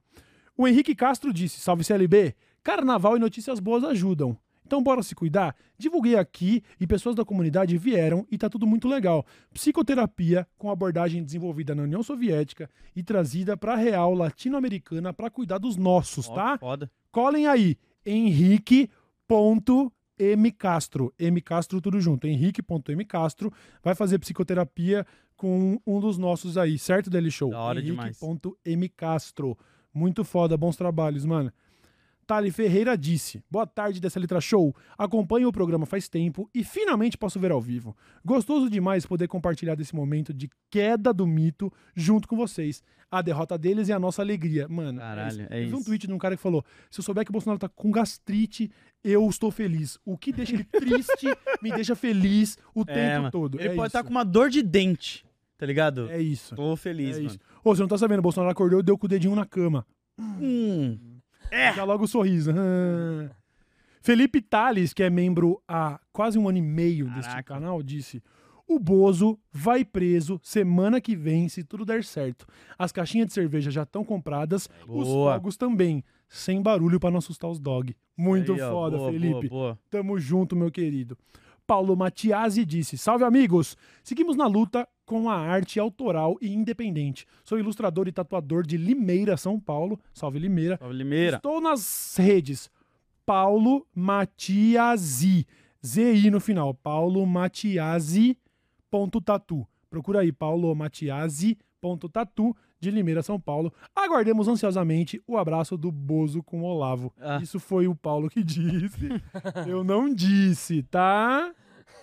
[SPEAKER 1] O Henrique Castro disse: Salve CLB. Carnaval e notícias boas ajudam. Então bora se cuidar? Divulguei aqui e pessoas da comunidade vieram e tá tudo muito legal. Psicoterapia com abordagem desenvolvida na União Soviética e trazida pra real latino-americana pra cuidar dos nossos, tá?
[SPEAKER 2] Foda.
[SPEAKER 1] Colhem aí, henrique.mcastro. M Castro tudo junto. Henrique.mcastro vai fazer psicoterapia com um dos nossos aí, certo, Daily Show?
[SPEAKER 2] Da hora demais.
[SPEAKER 1] Henrique.mcastro. Muito foda, bons trabalhos, mano. Tali Ferreira disse: Boa tarde dessa letra show. Acompanho o programa faz tempo e finalmente posso ver ao vivo. Gostoso demais poder compartilhar desse momento de queda do mito junto com vocês. A derrota deles é a nossa alegria. Mano,
[SPEAKER 2] Caralho, é
[SPEAKER 1] eu vi um
[SPEAKER 2] isso.
[SPEAKER 1] tweet de um cara que falou: se eu souber que o Bolsonaro tá com gastrite, eu estou feliz. O que deixa ele triste me deixa feliz o
[SPEAKER 2] É,
[SPEAKER 1] tempo
[SPEAKER 2] mano.
[SPEAKER 1] todo.
[SPEAKER 2] Ele
[SPEAKER 1] é
[SPEAKER 2] pode
[SPEAKER 1] isso.
[SPEAKER 2] estar com uma dor de dente, tá ligado?
[SPEAKER 1] É isso.
[SPEAKER 2] Tô feliz,
[SPEAKER 1] é
[SPEAKER 2] mano.
[SPEAKER 1] isso. Ô, você não tá sabendo, o Bolsonaro acordou e deu com o dedinho na cama.
[SPEAKER 2] Hum.
[SPEAKER 1] Já logo o sorriso. Felipe Tales, que é membro há quase um ano e meio deste
[SPEAKER 2] Caraca.
[SPEAKER 1] canal, disse: O Bozo vai preso semana que vem, se tudo der certo. As caixinhas de cerveja já estão compradas, os
[SPEAKER 2] Boa.
[SPEAKER 1] fogos também. Sem barulho pra não assustar os dog. Muito
[SPEAKER 2] Aí, ó,
[SPEAKER 1] foda,
[SPEAKER 2] boa,
[SPEAKER 1] Felipe.
[SPEAKER 2] Boa.
[SPEAKER 1] Tamo junto, meu querido. Paulo Matiasi disse: Salve, amigos! Seguimos na luta com a arte autoral e independente. Sou ilustrador e tatuador de Limeira, São Paulo. Salve Limeira.
[SPEAKER 2] Salve, Limeira.
[SPEAKER 1] Estou nas redes Paulo Matiasi. ZI no final. Paulo Matiasi.tatu. Procura aí, Paulo Matiasi.tatu de Limeira, São Paulo. Aguardemos ansiosamente o abraço do Bozo com o Olavo.
[SPEAKER 2] Ah.
[SPEAKER 1] Isso foi o Paulo que disse. Eu não disse, tá?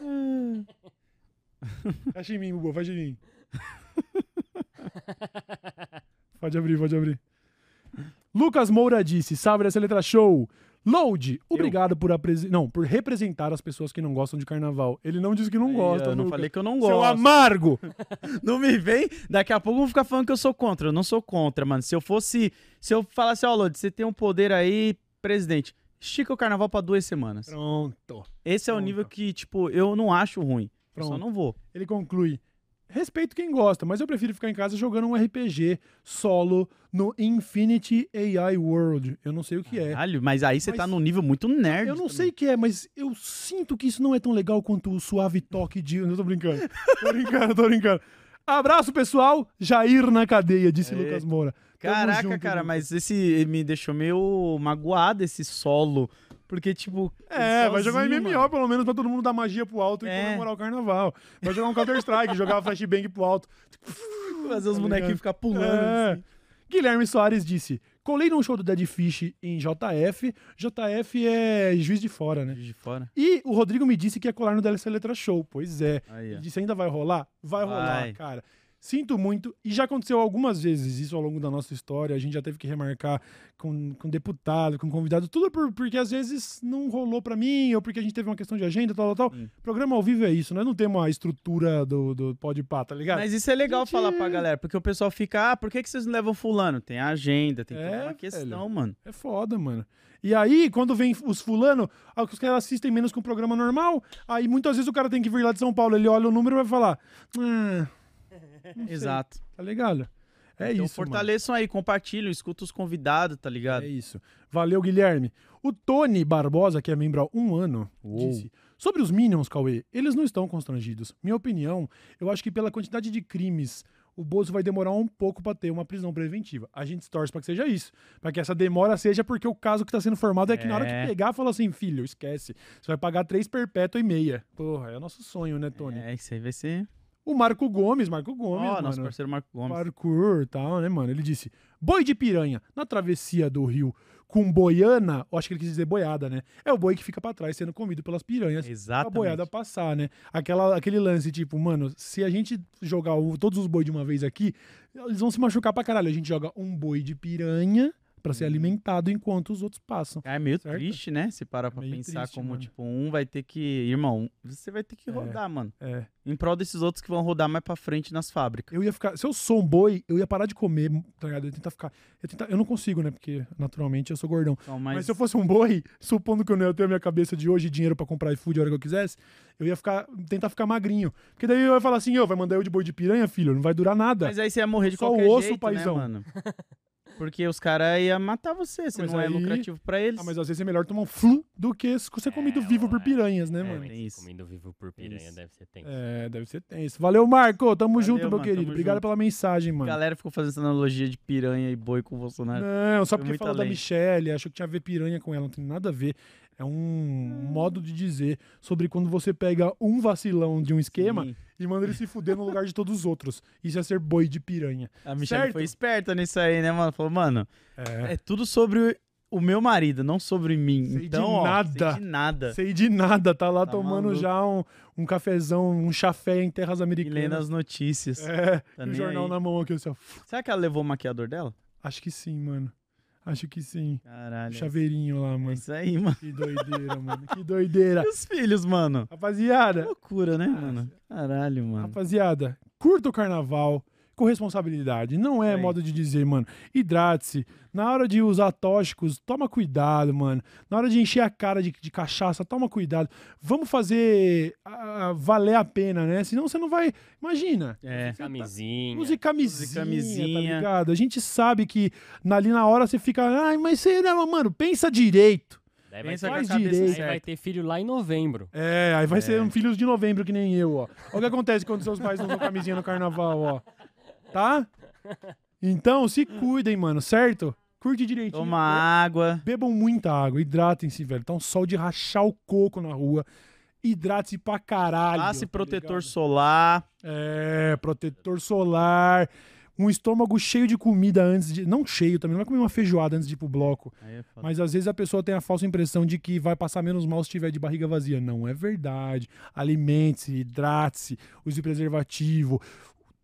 [SPEAKER 1] Fecha em mim, Bubu, fecha em mim. Pode abrir, pode abrir. Lucas Moura disse: Salve essa letra show. Load, obrigado por, apresen- não, por representar as pessoas que não gostam de carnaval. Ele não disse que não gosta.
[SPEAKER 2] eu não falei que eu não
[SPEAKER 1] Seu
[SPEAKER 2] gosto.
[SPEAKER 1] amargo.
[SPEAKER 2] Não me vem. Daqui a pouco vão ficar falando que eu sou contra. Eu não sou contra, mano. Se eu fosse. Se eu falasse, ó, Lodi, você tem um poder aí, presidente. Estica o carnaval pra duas semanas.
[SPEAKER 1] Pronto.
[SPEAKER 2] Esse é o
[SPEAKER 1] Pronto.
[SPEAKER 2] nível que, tipo, eu não acho ruim. Eu só
[SPEAKER 1] Pronto.
[SPEAKER 2] não vou.
[SPEAKER 1] Ele conclui. Respeito quem gosta, mas eu prefiro ficar em casa jogando um RPG solo no Infinity AI World. Eu não sei o que é.
[SPEAKER 2] Caralho, mas aí você
[SPEAKER 1] Mas-
[SPEAKER 2] tá num nível muito nerd.
[SPEAKER 1] Eu não
[SPEAKER 2] também.
[SPEAKER 1] sei o que é, mas eu sinto que isso não é tão legal quanto o suave toque de. Eu tô brincando. Tô brincando, tô brincando. Abraço, pessoal. Jair na cadeia, disse. Lucas Moura.
[SPEAKER 2] Caraca,
[SPEAKER 1] junto,
[SPEAKER 2] cara,
[SPEAKER 1] Lucas.
[SPEAKER 2] mas esse me deixou meio magoado esse solo. Porque, tipo.
[SPEAKER 1] É, vai jogar
[SPEAKER 2] sozinho,
[SPEAKER 1] MMO
[SPEAKER 2] mano.
[SPEAKER 1] pelo menos pra todo mundo dar magia pro alto e
[SPEAKER 2] É.
[SPEAKER 1] comemorar o carnaval. Vai jogar um Counter-Strike, jogar flashbang pro alto.
[SPEAKER 2] Fazer os
[SPEAKER 1] Tá
[SPEAKER 2] bonequinhos ficar pulando.
[SPEAKER 1] É.
[SPEAKER 2] assim.
[SPEAKER 1] Guilherme Soares disse: colei num show do Dead Fish em JF. JF é juiz de fora, né?
[SPEAKER 2] Juiz de fora.
[SPEAKER 1] E o Rodrigo me disse que ia colar no DLC Letra Show. Pois é.
[SPEAKER 2] Aí,
[SPEAKER 1] Ele disse: ainda vai rolar? Vai, rolar,
[SPEAKER 2] Vai.
[SPEAKER 1] cara. Sinto muito. E já aconteceu algumas vezes isso ao longo da nossa história. A gente já teve que remarcar com, com deputado, com convidado, tudo por- porque às vezes não rolou pra mim, ou porque a gente teve uma questão de agenda, tal, tal, tal.
[SPEAKER 2] Sim.
[SPEAKER 1] Programa ao vivo é isso, nós não temos a estrutura do, do pode pá, tá ligado?
[SPEAKER 2] Mas isso é legal
[SPEAKER 1] Gente-
[SPEAKER 2] falar pra galera, porque o pessoal fica, ah, por que, que vocês não levam fulano? Tem a agenda, tem
[SPEAKER 1] É,
[SPEAKER 2] uma questão,
[SPEAKER 1] velho.
[SPEAKER 2] mano.
[SPEAKER 1] É foda, mano. E aí, quando vem os fulano, ah, os caras assistem menos com o programa normal, aí muitas vezes o cara tem que vir lá de São Paulo, ele olha o número e vai falar, ah,
[SPEAKER 2] Exato.
[SPEAKER 1] tá ligado? É
[SPEAKER 2] então
[SPEAKER 1] isso, mano.
[SPEAKER 2] fortaleçam aí, compartilham, escuta os convidados, tá ligado?
[SPEAKER 1] É isso. Valeu, Guilherme. O Tony Barbosa, que é membro há um ano,
[SPEAKER 2] Uou.
[SPEAKER 1] disse: Sobre os Minions, Cauê, eles não estão constrangidos. Minha opinião, eu acho que pela quantidade de crimes, o Bozo vai demorar um pouco pra ter uma prisão preventiva. A gente torce pra que seja isso. Pra que essa demora seja porque o caso que tá sendo formado é que na hora
[SPEAKER 2] É.
[SPEAKER 1] que pegar, fala assim: filho, esquece. Você vai pagar três perpétua e meia. Porra, é o nosso sonho, né, Tony?
[SPEAKER 2] É, isso aí vai ser.
[SPEAKER 1] O Marco Gomes, Marco Gomes,
[SPEAKER 2] Ó, nosso parceiro Marco Gomes.
[SPEAKER 1] parkour e tal, né, mano? Ele disse: boi de piranha na travessia do rio com boiana, eu acho que ele quis dizer boiada, né? É o boi que fica pra trás sendo comido pelas piranhas. Pra
[SPEAKER 2] Exatamente.
[SPEAKER 1] boiada passar, né? Aquela, aquele lance, tipo, mano, se a gente jogar o- todos os boi de uma vez aqui, eles vão se machucar pra caralho. A gente joga um boi de piranha pra
[SPEAKER 2] Uhum.
[SPEAKER 1] ser alimentado enquanto os outros passam.
[SPEAKER 2] É meio
[SPEAKER 1] Certo?
[SPEAKER 2] triste, né? Se parar pra
[SPEAKER 1] Meio
[SPEAKER 2] pensar
[SPEAKER 1] triste,
[SPEAKER 2] como,
[SPEAKER 1] mano.
[SPEAKER 2] tipo, um vai ter que. Irmão, você vai ter que
[SPEAKER 1] É.
[SPEAKER 2] rodar, mano.
[SPEAKER 1] É.
[SPEAKER 2] Em prol desses outros que vão rodar mais pra frente nas fábricas.
[SPEAKER 1] Eu ia ficar. Se eu sou um boi, eu ia parar de comer, tá ligado? Eu ia tentar ficar. Eu, ia tentar- eu não consigo, né? Porque naturalmente eu sou gordão.
[SPEAKER 2] Então,
[SPEAKER 1] Mas...
[SPEAKER 2] mas,
[SPEAKER 1] se eu fosse um boi, supondo que eu não ia ter a minha cabeça de hoje e dinheiro pra comprar iFood a hora que eu quisesse, eu ia ficar, tentar ficar magrinho. Porque daí eu ia falar assim, ô, vai mandar eu de boi de piranha, filho, não vai durar nada.
[SPEAKER 2] mas aí você ia morrer de
[SPEAKER 1] Só o
[SPEAKER 2] qualquer
[SPEAKER 1] osso,
[SPEAKER 2] jeito,
[SPEAKER 1] paizão.
[SPEAKER 2] né, mano? Porque os caras iam matar você, você
[SPEAKER 1] Mas
[SPEAKER 2] não é
[SPEAKER 1] aí-
[SPEAKER 2] lucrativo pra eles.
[SPEAKER 1] Ah, mas às vezes é melhor tomar um flu do que ser comido
[SPEAKER 3] É,
[SPEAKER 1] vivo por
[SPEAKER 3] é.
[SPEAKER 1] piranhas, né,
[SPEAKER 3] É,
[SPEAKER 1] mano?
[SPEAKER 2] Tem isso.
[SPEAKER 3] Comendo vivo por piranha
[SPEAKER 2] isso.
[SPEAKER 3] deve ser tenso.
[SPEAKER 1] É, deve ser tenso. Valeu, Marco. Tamo
[SPEAKER 2] Valeu,
[SPEAKER 1] junto, meu
[SPEAKER 2] mano,
[SPEAKER 1] querido.
[SPEAKER 2] tamo
[SPEAKER 1] Obrigado
[SPEAKER 2] junto.
[SPEAKER 1] pela mensagem,
[SPEAKER 2] A
[SPEAKER 1] mano.
[SPEAKER 2] galera ficou fazendo essa analogia de piranha e boi com o Bolsonaro.
[SPEAKER 1] Não, só
[SPEAKER 2] Foi
[SPEAKER 1] porque falou da
[SPEAKER 2] além.
[SPEAKER 1] Michelle, achou que tinha a ver piranha com ela, não tem nada a ver. É um modo de dizer sobre quando você pega um vacilão de um esquema
[SPEAKER 2] Sim.
[SPEAKER 1] e manda ele se fuder no lugar de todos os outros. Isso é ser boi de piranha.
[SPEAKER 2] A Michelle
[SPEAKER 1] Certo.
[SPEAKER 2] foi esperta nisso aí, né, mano? Falou, mano,
[SPEAKER 1] É.
[SPEAKER 2] é tudo sobre o meu marido, não sobre mim.
[SPEAKER 1] Sei de
[SPEAKER 2] então, ó,
[SPEAKER 1] nada.
[SPEAKER 2] sei de nada.
[SPEAKER 1] Sei de nada, tá lá
[SPEAKER 2] Tá
[SPEAKER 1] tomando
[SPEAKER 2] maluco.
[SPEAKER 1] já um, um cafezão, um chafé em terras
[SPEAKER 2] E lendo
[SPEAKER 1] americanas.
[SPEAKER 2] as notícias.
[SPEAKER 1] É,
[SPEAKER 2] Tá
[SPEAKER 1] o jornal
[SPEAKER 2] aí.
[SPEAKER 1] na mão aqui, assim, ó.
[SPEAKER 2] Será que ela levou o maquiador dela?
[SPEAKER 1] Acho que sim, mano. Acho que sim.
[SPEAKER 2] Caralho.
[SPEAKER 1] Chaveirinho lá,
[SPEAKER 2] É
[SPEAKER 1] mano.
[SPEAKER 2] isso aí, mano.
[SPEAKER 1] Que doideira, mano. Que doideira.
[SPEAKER 2] E os filhos, mano? Que
[SPEAKER 1] Rapaziada,
[SPEAKER 2] loucura, né, mano? Caralho, mano.
[SPEAKER 1] rapaziada, curta o carnaval com responsabilidade. Não é modo de dizer, mano. Hidrate-se. Na hora de usar tóxicos, toma cuidado, mano. Na hora de encher a cara de, de cachaça, toma cuidado. Vamos fazer valer a pena, né? Senão você não vai. Imagina.
[SPEAKER 2] É.
[SPEAKER 3] Camisinha.
[SPEAKER 1] Use camisinha,
[SPEAKER 2] camisinha.
[SPEAKER 1] tá ligado? A gente sabe que na- ali na hora você fica, ai, mas será, mano, pensa direito.
[SPEAKER 3] Daí vai,
[SPEAKER 2] Pensa
[SPEAKER 3] ter,
[SPEAKER 1] direito.
[SPEAKER 3] aí vai ter filho lá em novembro.
[SPEAKER 1] É, aí vai
[SPEAKER 2] É.
[SPEAKER 1] ser um filhos de novembro que nem eu, ó. Olha o que acontece quando seus pais não usam camisinha no carnaval, ó. Tá? Então, se cuidem, mano, certo? Curte direitinho.
[SPEAKER 2] Toma água.
[SPEAKER 1] Bebam muita água, hidratem-se, velho. Tá um sol de rachar o coco na rua. Hidrate-se pra caralho.
[SPEAKER 2] Passe
[SPEAKER 1] tá
[SPEAKER 2] protetor solar.
[SPEAKER 1] É, protetor solar. Um estômago cheio de comida antes de. Não cheio também, não vai comer uma feijoada antes de ir pro bloco.
[SPEAKER 2] É.
[SPEAKER 1] Mas às vezes a pessoa tem a falsa impressão de que vai passar menos mal se tiver de barriga vazia. Não é verdade. Alimente-se, hidrate-se, use preservativo.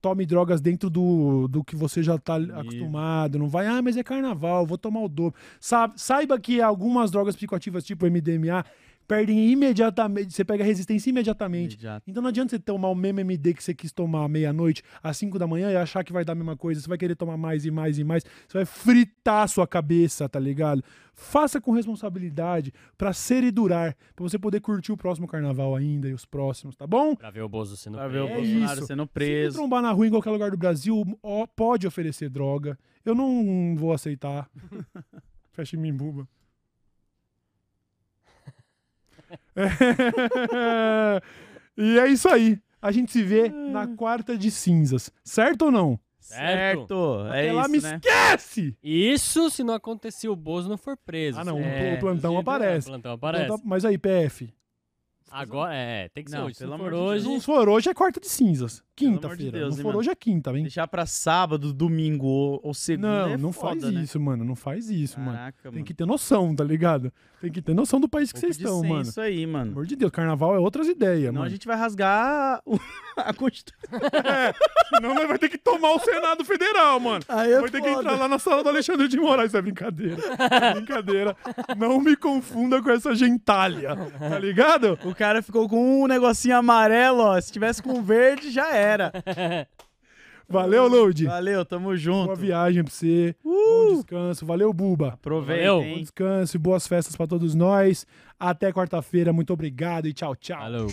[SPEAKER 1] Tome drogas dentro do, do que você já tá acostumado. Não vai, ah, mas é carnaval, vou tomar o dobro. Sa- Saiba que algumas drogas psicoativas, tipo MDMA, perdem imediatamente. Você pega resistência imediatamente.
[SPEAKER 2] Imediato.
[SPEAKER 1] Então não adianta você tomar o mesmo MD que você quis tomar meia-noite, às 5 da manhã e achar que vai dar a mesma coisa. Você vai querer tomar mais e mais e mais. Você vai fritar a sua cabeça, tá ligado? Faça com responsabilidade pra ser e durar, pra você poder curtir o próximo carnaval ainda e os próximos, tá bom?
[SPEAKER 3] Pra ver o Bozo sendo
[SPEAKER 2] Pra ver o
[SPEAKER 3] preso.
[SPEAKER 1] É
[SPEAKER 2] Bolsonaro
[SPEAKER 1] isso.
[SPEAKER 2] sendo
[SPEAKER 1] Se
[SPEAKER 2] preso.
[SPEAKER 1] trombar na rua em qualquer lugar do Brasil, ó, pode oferecer droga. Eu não vou aceitar. Fecha em buba. e é isso aí. A gente se vê na quarta de cinzas. Certo ou não?
[SPEAKER 2] Certo. É
[SPEAKER 1] Até lá
[SPEAKER 2] isso,
[SPEAKER 1] me
[SPEAKER 2] né?
[SPEAKER 1] esquece!
[SPEAKER 3] Isso se não acontecer o Bozo não for preso.
[SPEAKER 1] Ah, não.
[SPEAKER 2] É,
[SPEAKER 1] o plantão aparece.
[SPEAKER 3] O plantão aparece.
[SPEAKER 1] Plantão- Mas aí, PF.
[SPEAKER 3] Agora, é, tem que ser
[SPEAKER 2] Não,
[SPEAKER 3] hoje. Se
[SPEAKER 2] pelo
[SPEAKER 3] não
[SPEAKER 2] amor
[SPEAKER 3] for
[SPEAKER 2] de
[SPEAKER 3] hoje,
[SPEAKER 1] Se não for hoje, é quarta de cinzas.
[SPEAKER 2] Pelo amor de
[SPEAKER 1] Quinta-feira.
[SPEAKER 2] Hein,
[SPEAKER 1] for
[SPEAKER 2] mano?
[SPEAKER 1] hoje, é quinta, hein?
[SPEAKER 2] Deixar pra sábado, domingo ou, segunda
[SPEAKER 1] Não,
[SPEAKER 2] é
[SPEAKER 1] não
[SPEAKER 2] foda,
[SPEAKER 1] faz
[SPEAKER 2] né?
[SPEAKER 1] isso, mano. Não faz isso, mano.
[SPEAKER 2] Caraca,
[SPEAKER 1] Tem
[SPEAKER 2] mano.
[SPEAKER 1] que ter noção, tá ligado? Tem que ter noção do país que vocês
[SPEAKER 2] de
[SPEAKER 1] estão, mano.
[SPEAKER 2] senso aí,
[SPEAKER 1] Pelo
[SPEAKER 2] mano.
[SPEAKER 1] amor de Deus, carnaval é outras ideias,
[SPEAKER 2] Senão
[SPEAKER 1] mano.
[SPEAKER 2] a gente vai rasgar a Constituição.
[SPEAKER 1] Senão nós vai ter que tomar o Senado Federal, mano.
[SPEAKER 2] Aí é
[SPEAKER 1] vai ter que entrar lá na sala do Alexandre de Moraes. Isso é brincadeira. É brincadeira. Não me confunda com essa gentalha, tá ligado?
[SPEAKER 2] O cara ficou com um negocinho amarelo, ó. Se tivesse com verde, já era.
[SPEAKER 1] Valeu, Load.
[SPEAKER 2] Valeu, tamo junto.
[SPEAKER 1] Boa viagem pra você. Uh! Bom descanso. Valeu, Buba.
[SPEAKER 2] Aproveita.
[SPEAKER 3] Valeu.
[SPEAKER 1] Bom descanso e boas festas para todos nós. Até quarta-feira. Muito obrigado e tchau, tchau.
[SPEAKER 3] Valeu.